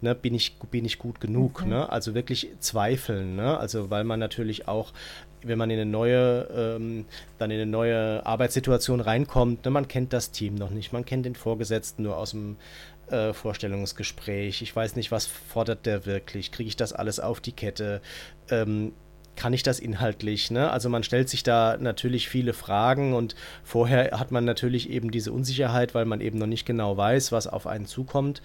Ne, bin, ich, bin ich gut genug? Mhm. Ne? Also wirklich zweifeln. Ne? Also weil man natürlich auch wenn man in eine neue, ähm, dann in eine neue Arbeitssituation reinkommt, ne, man kennt das Team noch nicht, man kennt den Vorgesetzten nur aus dem äh, Vorstellungsgespräch. Ich weiß nicht, was fordert der wirklich? Kriege ich das alles auf die Kette? Ähm, kann ich das inhaltlich? Ne? Also man stellt sich da natürlich viele Fragen und vorher hat man natürlich eben diese Unsicherheit, weil man eben noch nicht genau weiß, was auf einen zukommt.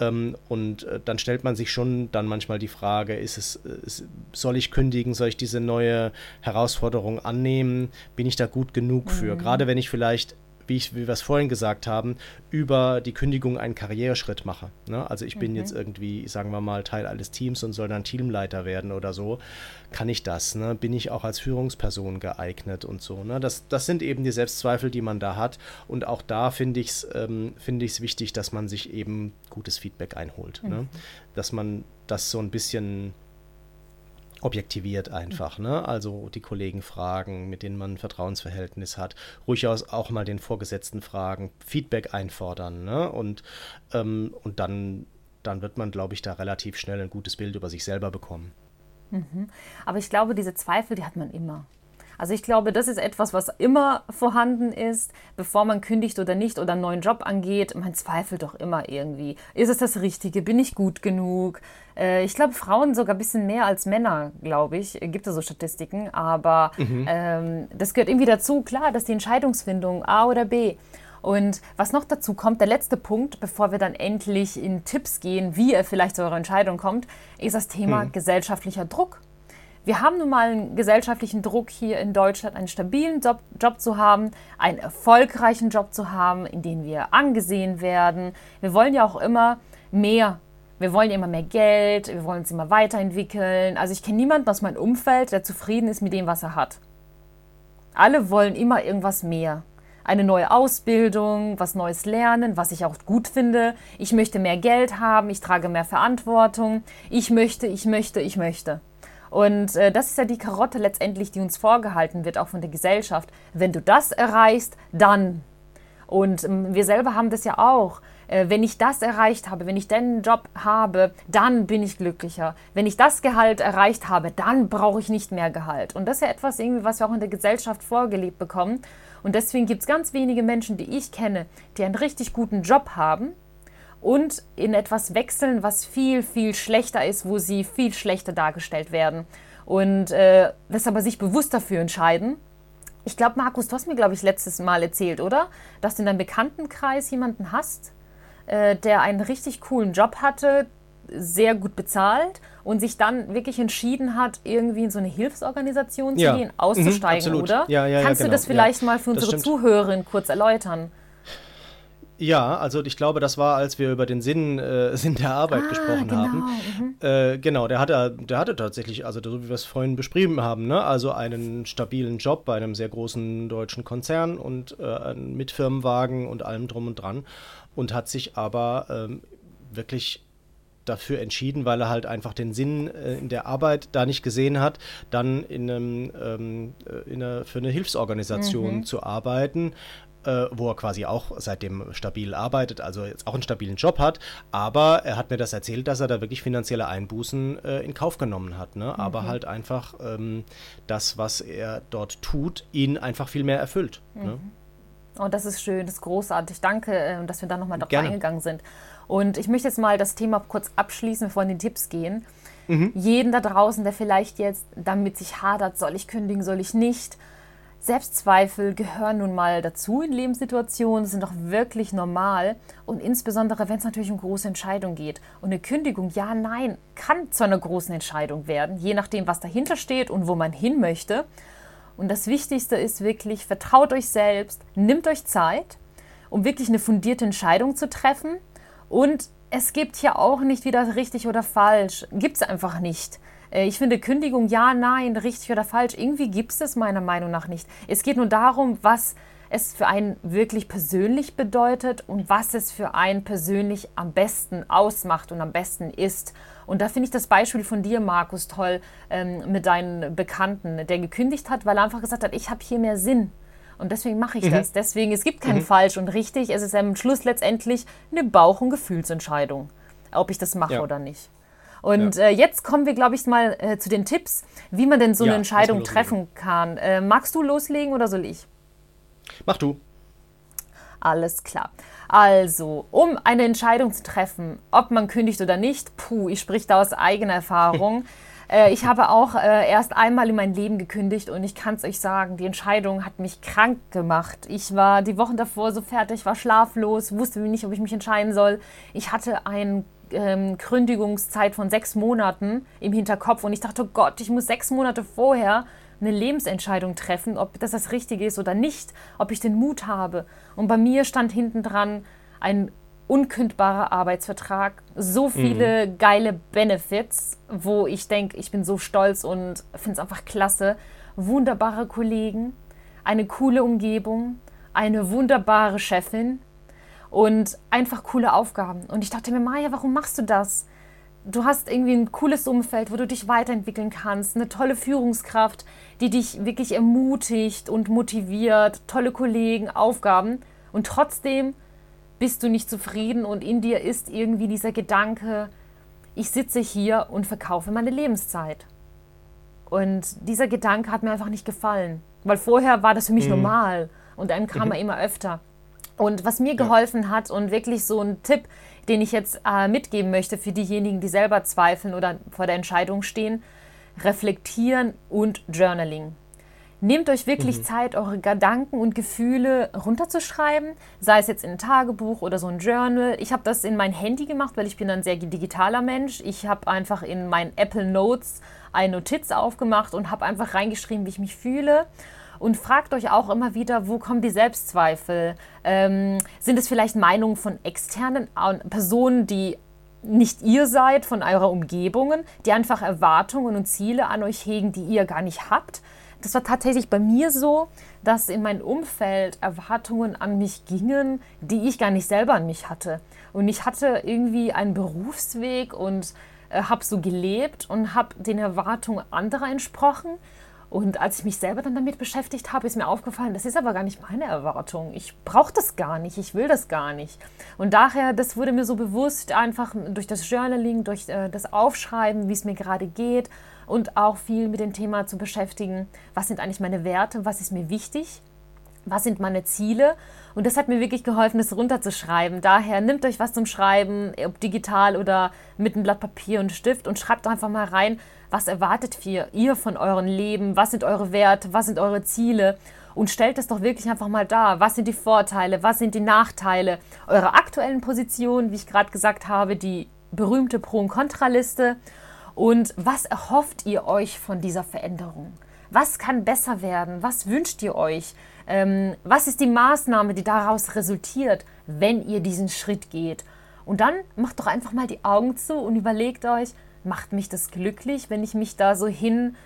Ähm, und äh, dann stellt man sich schon dann manchmal die Frage, ist es, ist, soll ich kündigen, soll ich diese neue Herausforderung annehmen? Bin ich da gut genug für? Mhm. Gerade wenn ich vielleicht wie, ich, wie wir es vorhin gesagt haben, über die Kündigung einen Karriereschritt mache. Ne? Also ich bin mhm. jetzt irgendwie, sagen wir mal, Teil eines Teams und soll dann Teamleiter werden oder so. Kann ich das? Ne? Bin ich auch als Führungsperson geeignet und so? Ne? Das, das sind eben die Selbstzweifel, die man da hat. Und auch da finde ich es ähm, find wichtig, dass man sich eben gutes Feedback einholt. Ne? Mhm. Ne? Dass man das so ein bisschen objektiviert einfach. Ne? Also die Kollegen fragen, mit denen man ein Vertrauensverhältnis hat, ruhig auch mal den Vorgesetzten fragen, Feedback einfordern. Ne? Und, ähm, und dann, dann wird man, glaube ich, da relativ schnell ein gutes Bild über sich selber bekommen. Mhm. Aber ich glaube, diese Zweifel, die hat man immer. Also ich glaube, das ist etwas, was immer vorhanden ist, bevor man kündigt oder nicht oder einen neuen Job angeht. Man zweifelt doch immer irgendwie. Ist es das Richtige? Bin ich gut genug? Äh, ich glaube, Frauen sogar ein bisschen mehr als Männer, glaube ich. Gibt es so Statistiken. Aber mhm. ähm, das gehört irgendwie dazu. Klar, dass die Entscheidungsfindung A oder B. Und was noch dazu kommt, der letzte Punkt, bevor wir dann endlich in Tipps gehen, wie ihr vielleicht zu eurer Entscheidung kommt, ist das Thema hm. gesellschaftlicher Druck. Wir haben nun mal einen gesellschaftlichen Druck hier in Deutschland, einen stabilen Job, Job, zu haben, einen erfolgreichen Job zu haben, in dem wir angesehen werden. Wir wollen ja auch immer mehr. Wir wollen ja immer mehr Geld, wir wollen uns immer weiterentwickeln. Also ich kenne niemanden aus meinem Umfeld, der zufrieden ist mit dem, was er hat. Alle wollen immer irgendwas mehr. Eine neue Ausbildung, was Neues lernen, was ich auch gut finde. Ich möchte mehr Geld haben, ich trage mehr Verantwortung. Ich möchte, ich möchte, ich möchte. Und äh, das ist ja die Karotte letztendlich, die uns vorgehalten wird, auch von der Gesellschaft. Wenn du das erreichst, dann. Und ähm, wir selber haben das ja auch. Äh, wenn ich das erreicht habe, wenn ich den Job habe, dann bin ich glücklicher. Wenn ich das Gehalt erreicht habe, dann brauche ich nicht mehr Gehalt. Und das ist ja etwas, irgendwie, was wir auch in der Gesellschaft vorgelebt bekommen. Und deswegen gibt es ganz wenige Menschen, die ich kenne, die einen richtig guten Job haben, und in etwas wechseln, was viel, viel schlechter ist, wo sie viel schlechter dargestellt werden. Und äh, das aber sich bewusst dafür entscheiden, Ich glaube, Markus, du hast mir, glaube ich, letztes Mal erzählt, oder? Dass du in deinem Bekanntenkreis jemanden hast, äh, der einen richtig coolen Job hatte, sehr gut bezahlt und sich dann wirklich entschieden hat, irgendwie in so eine Hilfsorganisation zu Ja. gehen, auszusteigen, Mhm, oder? Ja, ja, ja, Kannst du genau. das vielleicht Ja, mal für unsere stimmt. Zuhörerin kurz erläutern? Ja, also ich glaube, das war, als wir über den Sinn, äh, Sinn der Arbeit Ah, gesprochen genau, haben. Äh, genau, der hatte, der hatte tatsächlich, also so wie wir es vorhin beschrieben haben, ne? also einen stabilen Job bei einem sehr großen deutschen Konzern und äh, mit Firmenwagen und allem drum und dran und hat sich aber ähm, wirklich dafür entschieden, weil er halt einfach den Sinn äh, in der Arbeit da nicht gesehen hat, dann in einem, ähm, äh, in einer, für eine Hilfsorganisation zu arbeiten, äh, wo er quasi auch seitdem stabil arbeitet, also jetzt auch einen stabilen Job hat. Aber er hat mir das erzählt, dass er da wirklich finanzielle Einbußen äh, in Kauf genommen hat. Ne? Aber halt einfach ähm, das, was er dort tut, ihn einfach viel mehr erfüllt. Ne? Oh, das ist schön, das ist großartig. Danke, äh, dass wir da nochmal drauf Gerne. eingegangen sind. Und ich möchte jetzt mal das Thema kurz abschließen, bevor wir in die Tipps gehen. Jeden da draußen, der vielleicht jetzt damit sich hadert, soll ich kündigen, soll ich nicht. Selbstzweifel gehören nun mal dazu in Lebenssituationen, sind doch wirklich normal. Und insbesondere, wenn es natürlich um große Entscheidungen geht. Und eine Kündigung, ja, nein, kann zu einer großen Entscheidung werden, je nachdem, was dahinter steht und wo man hin möchte. Und das Wichtigste ist wirklich, vertraut euch selbst, nimmt euch Zeit, um wirklich eine fundierte Entscheidung zu treffen. Und es gibt hier auch nicht wieder richtig oder falsch. Gibt es einfach nicht. Äh, Ich finde Kündigung, ja, nein, richtig oder falsch, irgendwie gibt es das meiner Meinung nach nicht. Es geht nur darum, was es für einen wirklich persönlich bedeutet und was es für einen persönlich am besten ausmacht und am besten ist. Und da finde ich das Beispiel von dir, Markus, toll ähm, mit deinen Bekannten, der gekündigt hat, weil er einfach gesagt hat, ich habe hier mehr Sinn. Und deswegen mache ich das. Deswegen, es gibt kein falsch und richtig. Es ist am Schluss letztendlich eine Bauch- und Gefühlsentscheidung, ob ich das mache Ja. oder nicht. Und äh, jetzt kommen wir, glaube ich, mal äh, zu den Tipps, wie man denn so Ja, eine Entscheidung treffen kann. Äh, magst du loslegen oder soll ich? Mach du. Alles klar. Also, um eine Entscheidung zu treffen, ob man kündigt oder nicht, puh, ich spreche da aus eigener Erfahrung. äh, ich habe auch äh, erst einmal in meinem Leben gekündigt und ich kann es euch sagen, die Entscheidung hat mich krank gemacht. Ich war die Wochen davor so fertig, war schlaflos, wusste nicht, ob ich mich entscheiden soll. Ich hatte eine ähm, Kündigungszeit von sechs Monaten im Hinterkopf und ich dachte, oh Gott, ich muss sechs Monate vorher eine Lebensentscheidung treffen, ob das das Richtige ist oder nicht, ob ich den Mut habe. Und bei mir stand hinten dran ein unkündbarer Arbeitsvertrag, so viele geile Benefits, wo ich denke, ich bin so stolz und finde es einfach klasse. Wunderbare Kollegen, eine coole Umgebung, eine wunderbare Chefin und einfach coole Aufgaben. Und ich dachte mir, Maja, warum machst du das? du hast irgendwie ein cooles Umfeld, wo du dich weiterentwickeln kannst, eine tolle Führungskraft, die dich wirklich ermutigt und motiviert, tolle Kollegen, Aufgaben und trotzdem bist du nicht zufrieden und in dir ist irgendwie dieser Gedanke, ich sitze hier und verkaufe meine Lebenszeit. Und dieser Gedanke hat mir einfach nicht gefallen, weil vorher war das für mich normal und dann kam er immer öfter. Und was mir geholfen hat und wirklich so ein Tipp, den ich jetzt äh, mitgeben möchte für diejenigen, die selber zweifeln oder vor der Entscheidung stehen, reflektieren und Journaling. Nehmt euch wirklich Zeit, eure Gedanken und Gefühle runterzuschreiben, sei es jetzt in ein Tagebuch oder so ein Journal. Ich habe das in mein Handy gemacht, weil ich bin ein sehr digitaler Mensch. Ich habe einfach in mein Apple Notes eine Notiz aufgemacht und habe einfach reingeschrieben, wie ich mich fühle. Und fragt euch auch immer wieder, wo kommen die Selbstzweifel? Ähm, sind es vielleicht Meinungen von externen Personen, die nicht ihr seid, von eurer Umgebungen, die einfach Erwartungen und Ziele an euch hegen, die ihr gar nicht habt? Das war tatsächlich bei mir so, dass in meinem Umfeld Erwartungen an mich gingen, die ich gar nicht selber an mich hatte. Und ich hatte irgendwie einen Berufsweg und äh, habe so gelebt und habe den Erwartungen anderer entsprochen. Und als ich mich selber dann damit beschäftigt habe, ist mir aufgefallen, das ist aber gar nicht meine Erwartung. Ich brauche das gar nicht, ich will das gar nicht. Und daher, das wurde mir so bewusst, einfach durch das Journaling, durch äh, das Aufschreiben, wie es mir gerade geht und auch viel mit dem Thema zu beschäftigen, was sind eigentlich meine Werte, was ist mir wichtig, was sind meine Ziele. Und das hat mir wirklich geholfen, das runterzuschreiben. Daher nehmt euch was zum Schreiben, ob digital oder mit einem Blatt Papier und Stift und schreibt einfach mal rein, was erwartet ihr, von eurem Leben, was sind eure Werte, was sind eure Ziele. und stellt es doch wirklich einfach mal dar. Was sind die Vorteile, was sind die Nachteile eurer aktuellen Position, wie ich gerade gesagt habe, die berühmte Pro- und Kontraliste und was erhofft ihr euch von dieser Veränderung? Was kann besser werden? Was wünscht ihr euch? Ähm, was ist die Maßnahme, die daraus resultiert, wenn ihr diesen Schritt geht? Und dann macht doch einfach mal die Augen zu und überlegt euch, macht mich das glücklich, wenn ich mich da so hin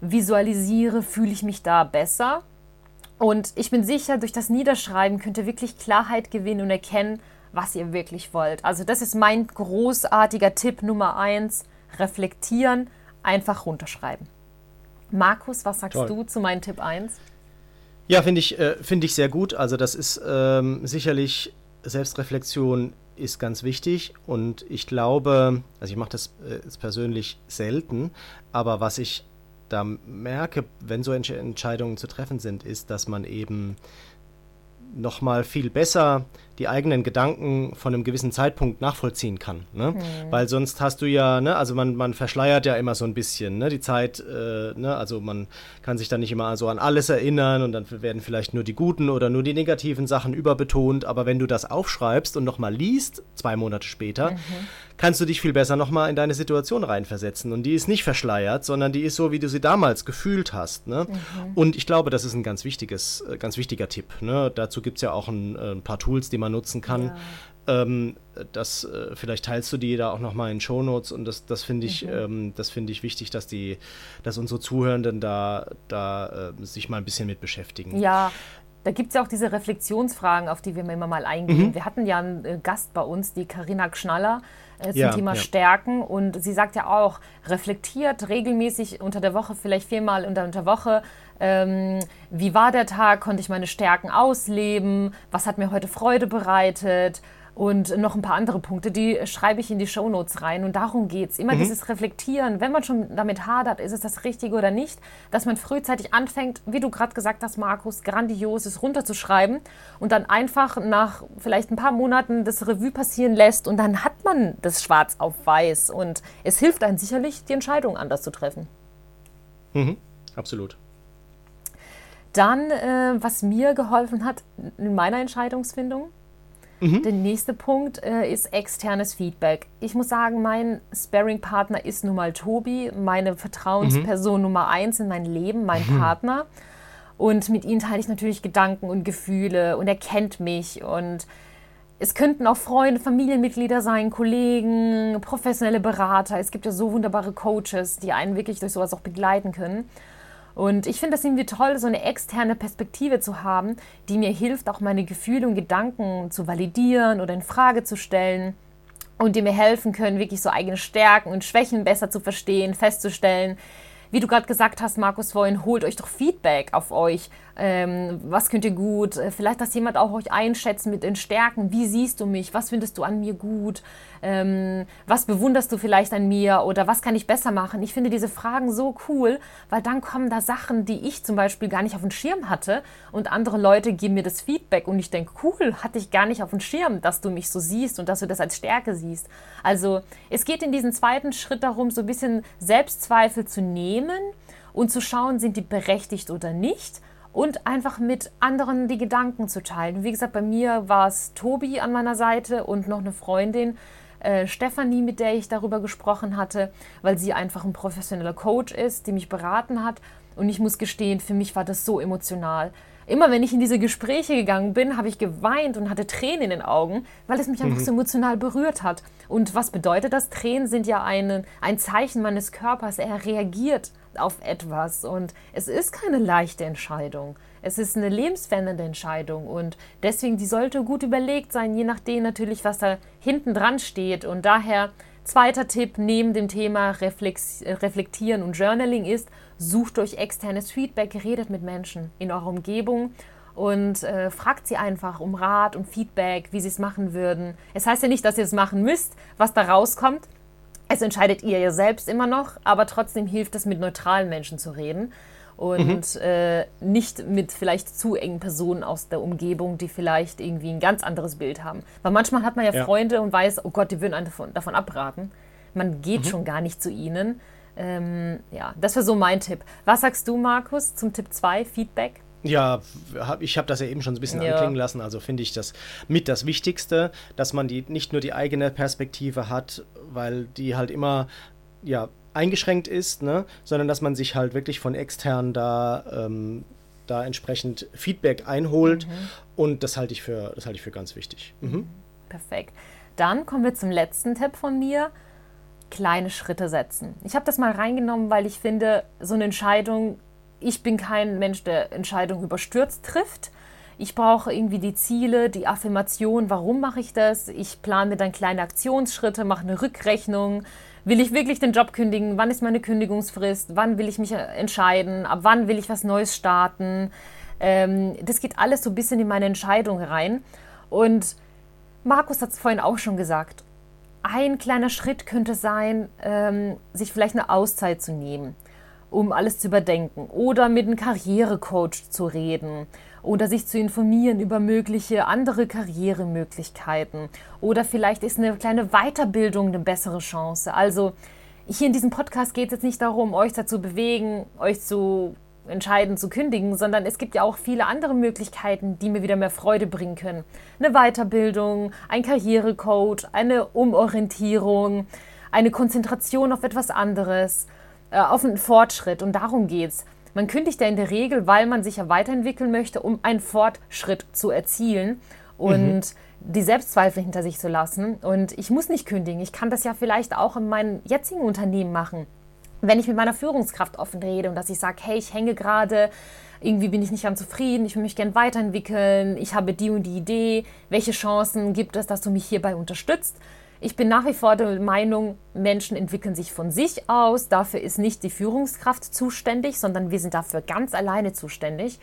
visualisiere, fühle ich mich da besser? Und ich bin sicher, durch das Niederschreiben könnt ihr wirklich Klarheit gewinnen und erkennen, was ihr wirklich wollt. Also das ist mein großartiger Tipp Nummer eins. Reflektieren, einfach runterschreiben. Markus, was sagst Toll. du zu meinem Tipp 1? Ja, finde ich, äh, find ich sehr gut. Also das ist ähm, sicherlich, Selbstreflexion ist ganz wichtig und ich glaube, also ich mache das äh, persönlich selten, aber was ich da merke, wenn so Entscheidungen zu treffen sind, ist, dass man eben nochmal viel besser die eigenen Gedanken von einem gewissen Zeitpunkt nachvollziehen kann. Ne? Mhm. Weil sonst hast du ja, ne, also man, man verschleiert ja immer so ein bisschen ne, die Zeit, äh, ne, also man kann sich dann nicht immer so an alles erinnern und dann werden vielleicht nur die guten oder nur die negativen Sachen überbetont, aber wenn du das aufschreibst und nochmal liest, zwei Monate später, mhm. Kannst du dich viel besser nochmal in deine Situation reinversetzen und die ist nicht verschleiert, sondern die ist so, wie du sie damals gefühlt hast. Ne? Mhm. Und ich glaube, das ist ein ganz wichtiges, äh, ganz wichtiger Tipp. Ne? Dazu gibt es ja auch ein, äh, ein paar Tools, die man nutzen kann. Ja. Ähm, das, äh, vielleicht teilst du die da auch nochmal in Shownotes und das, das finde ich, mhm. ähm, das ich wichtig, dass die, dass unsere Zuhörenden da, da äh, sich mal ein bisschen mit beschäftigen. Ja, da gibt es ja auch diese Reflexionsfragen, auf die wir immer mal eingehen. Mhm. Wir hatten ja einen äh, Gast bei uns, die Karina Schnaller, äh, zum ja, Thema ja. Stärken. Und sie sagt ja auch, reflektiert regelmäßig unter der Woche, vielleicht viermal unter der Woche, ähm, wie war der Tag, konnte ich meine Stärken ausleben, was hat mir heute Freude bereitet und noch ein paar andere Punkte, die schreibe ich in die Shownotes rein. Und darum geht es. Immer mhm. dieses Reflektieren, wenn man schon damit hadert, ist es das Richtige oder nicht, dass man frühzeitig anfängt, wie du gerade gesagt hast, Markus, Grandioses runterzuschreiben und dann einfach nach vielleicht ein paar Monaten das Revue passieren lässt und dann hat man das schwarz auf weiß. Und es hilft einem sicherlich, die Entscheidung anders zu treffen. Mhm. Absolut. Dann, äh, was mir geholfen hat in meiner Entscheidungsfindung, mhm. der nächste Punkt äh, ist externes Feedback. Ich muss sagen, mein Sparring-Partner ist nun mal Tobi, meine Vertrauensperson mhm. Nummer eins in meinem Leben, mein mhm. Partner. Und mit ihm teile ich natürlich Gedanken und Gefühle und er kennt mich und es könnten auch Freunde, Familienmitglieder sein, Kollegen, professionelle Berater. Es gibt ja so wunderbare Coaches, die einen wirklich durch sowas auch begleiten können. Und ich finde das irgendwie toll, so eine externe Perspektive zu haben, die mir hilft, auch meine Gefühle und Gedanken zu validieren oder in Frage zu stellen und die mir helfen können, wirklich so eigene Stärken und Schwächen besser zu verstehen, festzustellen. Wie du gerade gesagt hast, Markus, vorhin, holt euch doch Feedback auf euch. Ähm, was könnt ihr gut, vielleicht, dass jemand auch euch einschätzt mit den Stärken, wie siehst du mich, was findest du an mir gut, ähm, was bewunderst du vielleicht an mir oder was kann ich besser machen. Ich finde diese Fragen so cool, weil dann kommen da Sachen, die ich zum Beispiel gar nicht auf dem Schirm hatte und andere Leute geben mir das Feedback und ich denke, cool, hatte ich gar nicht auf dem Schirm, dass du mich so siehst und dass du das als Stärke siehst. Also es geht in diesem zweiten Schritt darum, so ein bisschen Selbstzweifel zu nehmen und zu schauen, sind die berechtigt oder nicht und einfach mit anderen die Gedanken zu teilen. Wie gesagt, bei mir war es Tobi an meiner Seite und noch eine Freundin, äh, Stefanie, mit der ich darüber gesprochen hatte, weil sie einfach ein professioneller Coach ist, die mich beraten hat. Und ich muss gestehen, für mich war das so emotional. Immer wenn ich in diese Gespräche gegangen bin, habe ich geweint und hatte Tränen in den Augen, weil es mich einfach mhm. so emotional berührt hat. Und was bedeutet das? Tränen sind ja eine, ein Zeichen meines Körpers. Er reagiert auf etwas. Und es ist keine leichte Entscheidung. Es ist eine lebensverändernde Entscheidung und deswegen, die sollte gut überlegt sein, je nachdem natürlich, was da hinten dran steht. Und daher, zweiter Tipp neben dem Thema Reflex Reflektieren und Journaling ist, sucht euch externes Feedback, redet mit Menschen in eurer Umgebung und äh, fragt sie einfach um Rat und Feedback, wie sie es machen würden. Es heißt ja nicht, dass ihr es machen müsst, was da rauskommt. Es entscheidet ihr ja selbst immer noch, aber trotzdem hilft es, mit neutralen Menschen zu reden und mhm. äh, nicht mit vielleicht zu engen Personen aus der Umgebung, die vielleicht irgendwie ein ganz anderes Bild haben. Weil manchmal hat man ja, ja. Freunde und weiß, oh Gott, die würden einen davon, davon abraten. Man geht mhm. schon gar nicht zu ihnen. Ähm, ja, das wäre so mein Tipp. Was sagst du, Markus, zum Tipp 2, Feedback? Ja, ich habe das ja eben schon ein bisschen ja. anklingen lassen. Also finde ich das mit das Wichtigste, dass man die nicht nur die eigene Perspektive hat, weil die halt immer ja eingeschränkt ist, ne, sondern dass man sich halt wirklich von extern da ähm, da entsprechend Feedback einholt mhm. und das halte ich für das halte ich für ganz wichtig. Mhm. Perfekt. Dann kommen wir zum letzten Tipp von mir. Kleine Schritte setzen. Ich habe das mal reingenommen, weil ich finde, so eine Entscheidung ich bin kein Mensch, der Entscheidungen überstürzt trifft. Ich brauche irgendwie die Ziele, die Affirmation, warum mache ich das? Ich plane mir dann kleine Aktionsschritte, mache eine Rückrechnung. Will ich wirklich den Job kündigen? Wann ist meine Kündigungsfrist? Wann will ich mich entscheiden? Ab wann will ich was Neues starten? Ähm, das geht alles so ein bisschen in meine Entscheidung rein. Und Markus hat es vorhin auch schon gesagt. Ein kleiner Schritt könnte sein, ähm, sich vielleicht eine Auszeit zu nehmen um alles zu überdenken oder mit einem Karrierecoach zu reden oder sich zu informieren über mögliche andere Karrieremöglichkeiten oder vielleicht ist eine kleine Weiterbildung eine bessere Chance. Also hier in diesem Podcast geht es jetzt nicht darum, euch dazu bewegen, euch zu entscheiden zu kündigen, sondern es gibt ja auch viele andere Möglichkeiten, die mir wieder mehr Freude bringen können. Eine Weiterbildung, ein Karrierecode, eine Umorientierung, eine Konzentration auf etwas anderes äh, auf einen Fortschritt. Und darum geht's. Man kündigt ja in der Regel, weil man sich ja weiterentwickeln möchte, um einen Fortschritt zu erzielen und mhm. die Selbstzweifel hinter sich zu lassen. Und ich muss nicht kündigen. Ich kann das ja vielleicht auch in meinem jetzigen Unternehmen machen. Wenn ich mit meiner Führungskraft offen rede und dass ich sage, hey, ich hänge gerade, irgendwie bin ich nicht ganz zufrieden, ich will mich gerne weiterentwickeln, ich habe die und die Idee, welche Chancen gibt es, dass du mich hierbei unterstützt, ich bin nach wie vor der Meinung, Menschen entwickeln sich von sich aus. Dafür ist nicht die Führungskraft zuständig, sondern wir sind dafür ganz alleine zuständig.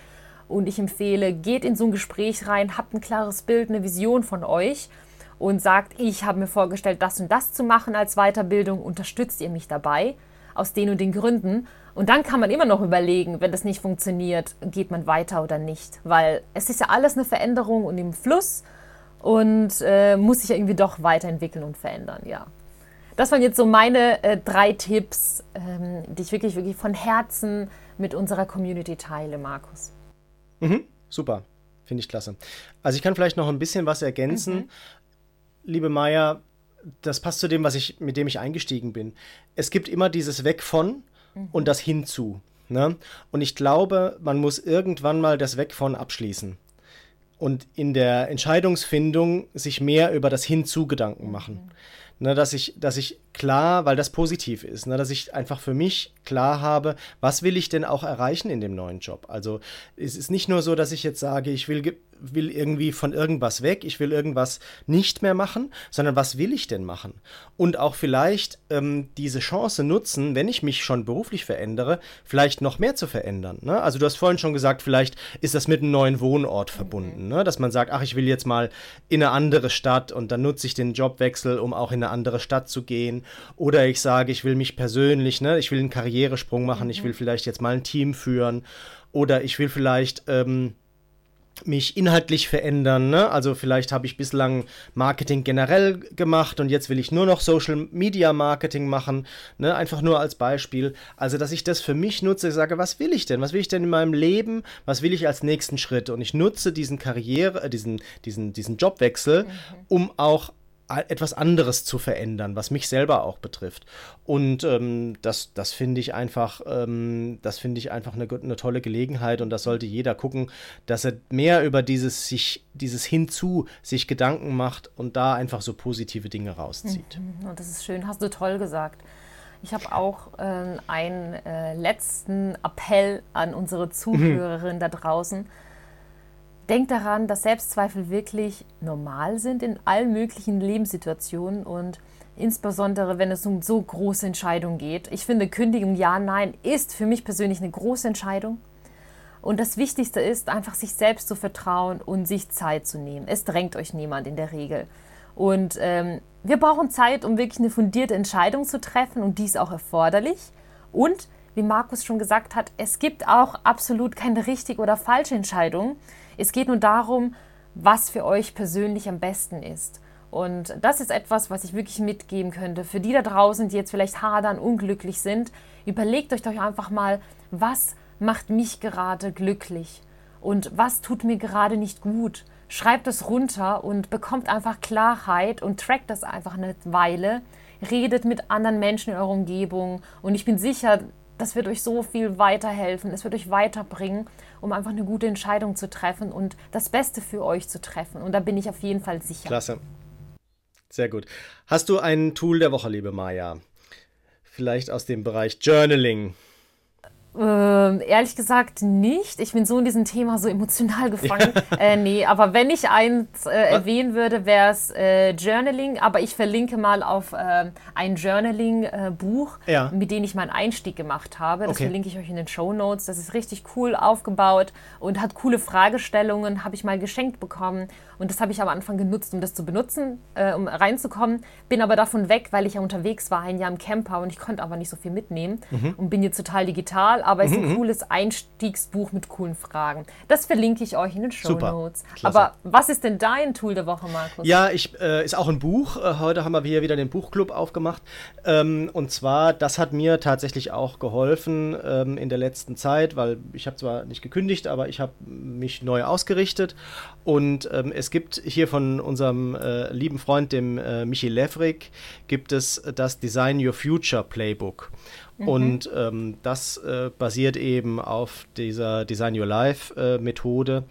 Und ich empfehle, geht in so ein Gespräch rein, habt ein klares Bild, eine Vision von euch und sagt, ich habe mir vorgestellt, das und das zu machen als Weiterbildung, unterstützt ihr mich dabei aus den und den Gründen. Und dann kann man immer noch überlegen, wenn das nicht funktioniert, geht man weiter oder nicht. Weil es ist ja alles eine Veränderung und im Fluss und äh, muss sich ja irgendwie doch weiterentwickeln und verändern, ja. Das waren jetzt so meine äh, drei Tipps, ähm, die ich wirklich, wirklich von Herzen mit unserer Community teile, Markus. Mhm, super, finde ich klasse. Also ich kann vielleicht noch ein bisschen was ergänzen. Mhm. Liebe Maya, das passt zu dem, was ich, mit dem ich eingestiegen bin. Es gibt immer dieses Weg von mhm. und das hinzu. Ne? Und ich glaube, man muss irgendwann mal das Weg von abschließen und in der Entscheidungsfindung sich mehr über das Hinzu Gedanken machen. Mhm. Ne, dass ich, dass ich klar, weil das positiv ist, ne, dass ich einfach für mich klar habe, was will ich denn auch erreichen in dem neuen Job. Also es ist nicht nur so, dass ich jetzt sage, ich will will irgendwie von irgendwas weg, ich will irgendwas nicht mehr machen, sondern was will ich denn machen? Und auch vielleicht ähm, diese Chance nutzen, wenn ich mich schon beruflich verändere, vielleicht noch mehr zu verändern. Ne? Also du hast vorhin schon gesagt, vielleicht ist das mit einem neuen Wohnort verbunden, ne? dass man sagt, ach, ich will jetzt mal in eine andere Stadt und dann nutze ich den Jobwechsel, um auch in eine andere Stadt zu gehen. Oder ich sage, ich will mich persönlich, ne? ich will einen Karrieresprung machen, ich will vielleicht jetzt mal ein Team führen. Oder ich will vielleicht ähm, mich inhaltlich verändern. Ne? Also vielleicht habe ich bislang Marketing generell gemacht und jetzt will ich nur noch Social Media Marketing machen. Ne? Einfach nur als Beispiel. Also dass ich das für mich nutze, ich sage, was will ich denn? Was will ich denn in meinem Leben? Was will ich als nächsten Schritt? Und ich nutze diesen Karriere, äh, diesen, diesen, diesen Jobwechsel, mhm. um auch etwas anderes zu verändern, was mich selber auch betrifft. Und ähm, das, das finde ich einfach, ähm, das finde ich einfach eine, eine, tolle Gelegenheit und das sollte jeder gucken, dass er mehr über dieses sich, dieses Hinzu sich Gedanken macht und da einfach so positive Dinge rauszieht. Mhm. Und das ist schön, hast du toll gesagt. Ich habe auch äh, einen äh, letzten Appell an unsere Zuhörerinnen mhm. da draußen Denk daran, dass Selbstzweifel wirklich normal sind in allen möglichen Lebenssituationen und insbesondere wenn es um so große Entscheidungen geht. Ich finde, Kündigung ja, nein ist für mich persönlich eine große Entscheidung. Und das Wichtigste ist, einfach sich selbst zu vertrauen und sich Zeit zu nehmen. Es drängt euch niemand in der Regel. Und ähm, wir brauchen Zeit, um wirklich eine fundierte Entscheidung zu treffen und dies auch erforderlich. Und wie Markus schon gesagt hat, es gibt auch absolut keine richtig oder falsche Entscheidung. Es geht nur darum, was für euch persönlich am besten ist. Und das ist etwas, was ich wirklich mitgeben könnte. Für die da draußen, die jetzt vielleicht hadern, unglücklich sind, überlegt euch doch einfach mal, was macht mich gerade glücklich? und was tut mir gerade nicht gut. Schreibt es runter und bekommt einfach Klarheit und trackt das einfach eine Weile. Redet mit anderen Menschen in eurer Umgebung und ich bin sicher, das wird euch so viel weiterhelfen, es wird euch weiterbringen, um einfach eine gute Entscheidung zu treffen und das Beste für euch zu treffen. Und da bin ich auf jeden Fall sicher. Klasse. Sehr gut. Hast du ein Tool der Woche, liebe Maja? Vielleicht aus dem Bereich Journaling. Ähm, ehrlich gesagt nicht. Ich bin so in diesem Thema so emotional gefangen. Ja. Äh, nee, aber wenn ich eins äh, erwähnen würde, wäre es äh, Journaling. Aber ich verlinke mal auf äh, ein Journaling-Buch, ja. mit dem ich meinen Einstieg gemacht habe. Das okay. verlinke ich euch in den Show Notes. Das ist richtig cool aufgebaut und hat coole Fragestellungen. Habe ich mal geschenkt bekommen. Und das habe ich am Anfang genutzt, um das zu benutzen, äh, um reinzukommen. Bin aber davon weg, weil ich ja unterwegs war, ein Jahr im Camper und ich konnte aber nicht so viel mitnehmen mhm. und bin jetzt total digital. Aber es ist ein mhm. cooles Einstiegsbuch mit coolen Fragen. Das verlinke ich euch in den Show Notes. Aber was ist denn dein Tool der Woche, Markus? Ja, ich, äh, ist auch ein Buch. Äh, heute haben wir hier wieder den Buchclub aufgemacht. Ähm, und zwar, das hat mir tatsächlich auch geholfen ähm, in der letzten Zeit, weil ich habe zwar nicht gekündigt, aber ich habe mich neu ausgerichtet. Und ähm, es gibt hier von unserem äh, lieben Freund, dem äh, Michi Levrik, gibt es das Design Your Future Playbook. Mhm. Und ähm, das äh, basiert eben auf dieser Design Your Life äh, Methode.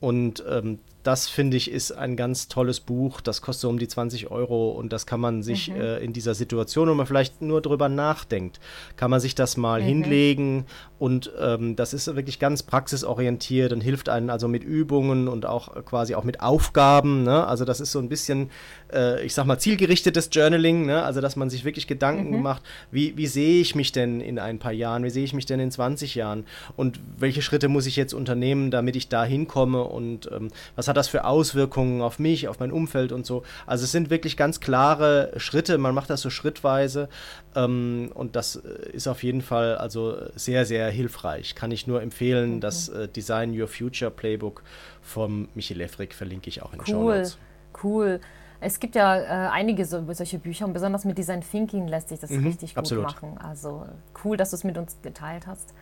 Und ähm, das finde ich ist ein ganz tolles Buch. Das kostet um die 20 Euro und das kann man sich mhm. äh, in dieser Situation, wo man vielleicht nur drüber nachdenkt, kann man sich das mal mhm. hinlegen und ähm, das ist wirklich ganz praxisorientiert und hilft einem also mit Übungen und auch quasi auch mit Aufgaben. Ne? Also das ist so ein bisschen, äh, ich sag mal, zielgerichtetes Journaling, ne? also dass man sich wirklich Gedanken mhm. macht, wie, wie sehe ich mich denn in ein paar Jahren, wie sehe ich mich denn in 20 Jahren und welche Schritte muss ich jetzt unternehmen, damit ich da hinkomme und ähm, was hat hat das für Auswirkungen auf mich, auf mein Umfeld und so. Also es sind wirklich ganz klare Schritte, man macht das so schrittweise ähm, und das äh, ist auf jeden Fall also sehr, sehr hilfreich. Kann ich nur empfehlen, mhm. das äh, Design Your Future Playbook vom Michi Lefrik verlinke ich auch in cool, Show Notes. Cool. Es gibt ja äh, einige so, solche Bücher und besonders mit Design Thinking lässt sich das mhm, richtig gut absolut. machen. Also cool, dass du es mit uns geteilt hast.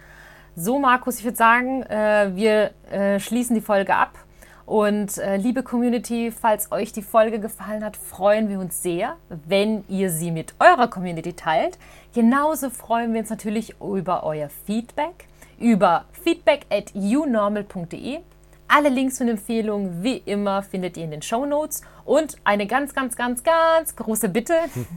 So, Markus, ich würde sagen, äh, wir äh, schließen die Folge ab. Und äh, liebe Community, falls euch die Folge gefallen hat, freuen wir uns sehr, wenn ihr sie mit eurer Community teilt. Genauso freuen wir uns natürlich über euer Feedback über feedback at unormal.de alle Links und Empfehlungen, wie immer, findet ihr in den Show Notes. Und eine ganz, ganz, ganz, ganz große Bitte: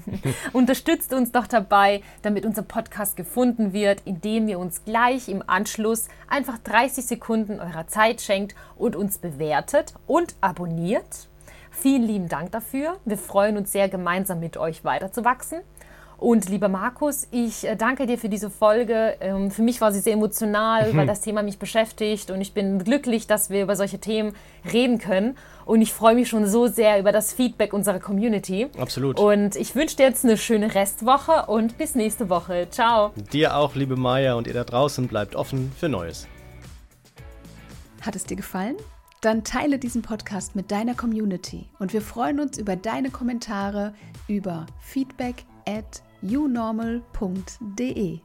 Unterstützt uns doch dabei, damit unser Podcast gefunden wird, indem ihr uns gleich im Anschluss einfach 30 Sekunden eurer Zeit schenkt und uns bewertet und abonniert. Vielen lieben Dank dafür. Wir freuen uns sehr, gemeinsam mit euch weiterzuwachsen. Und lieber Markus, ich äh, danke dir für diese Folge. Ähm, für mich war sie sehr emotional, mhm. weil das Thema mich beschäftigt und ich bin glücklich, dass wir über solche Themen reden können. Und ich freue mich schon so sehr über das Feedback unserer Community. Absolut. Und ich wünsche dir jetzt eine schöne Restwoche und bis nächste Woche. Ciao. Dir auch, liebe Maya, und ihr da draußen bleibt offen für Neues. Hat es dir gefallen? Dann teile diesen Podcast mit deiner Community und wir freuen uns über deine Kommentare über Feedback at unormal.de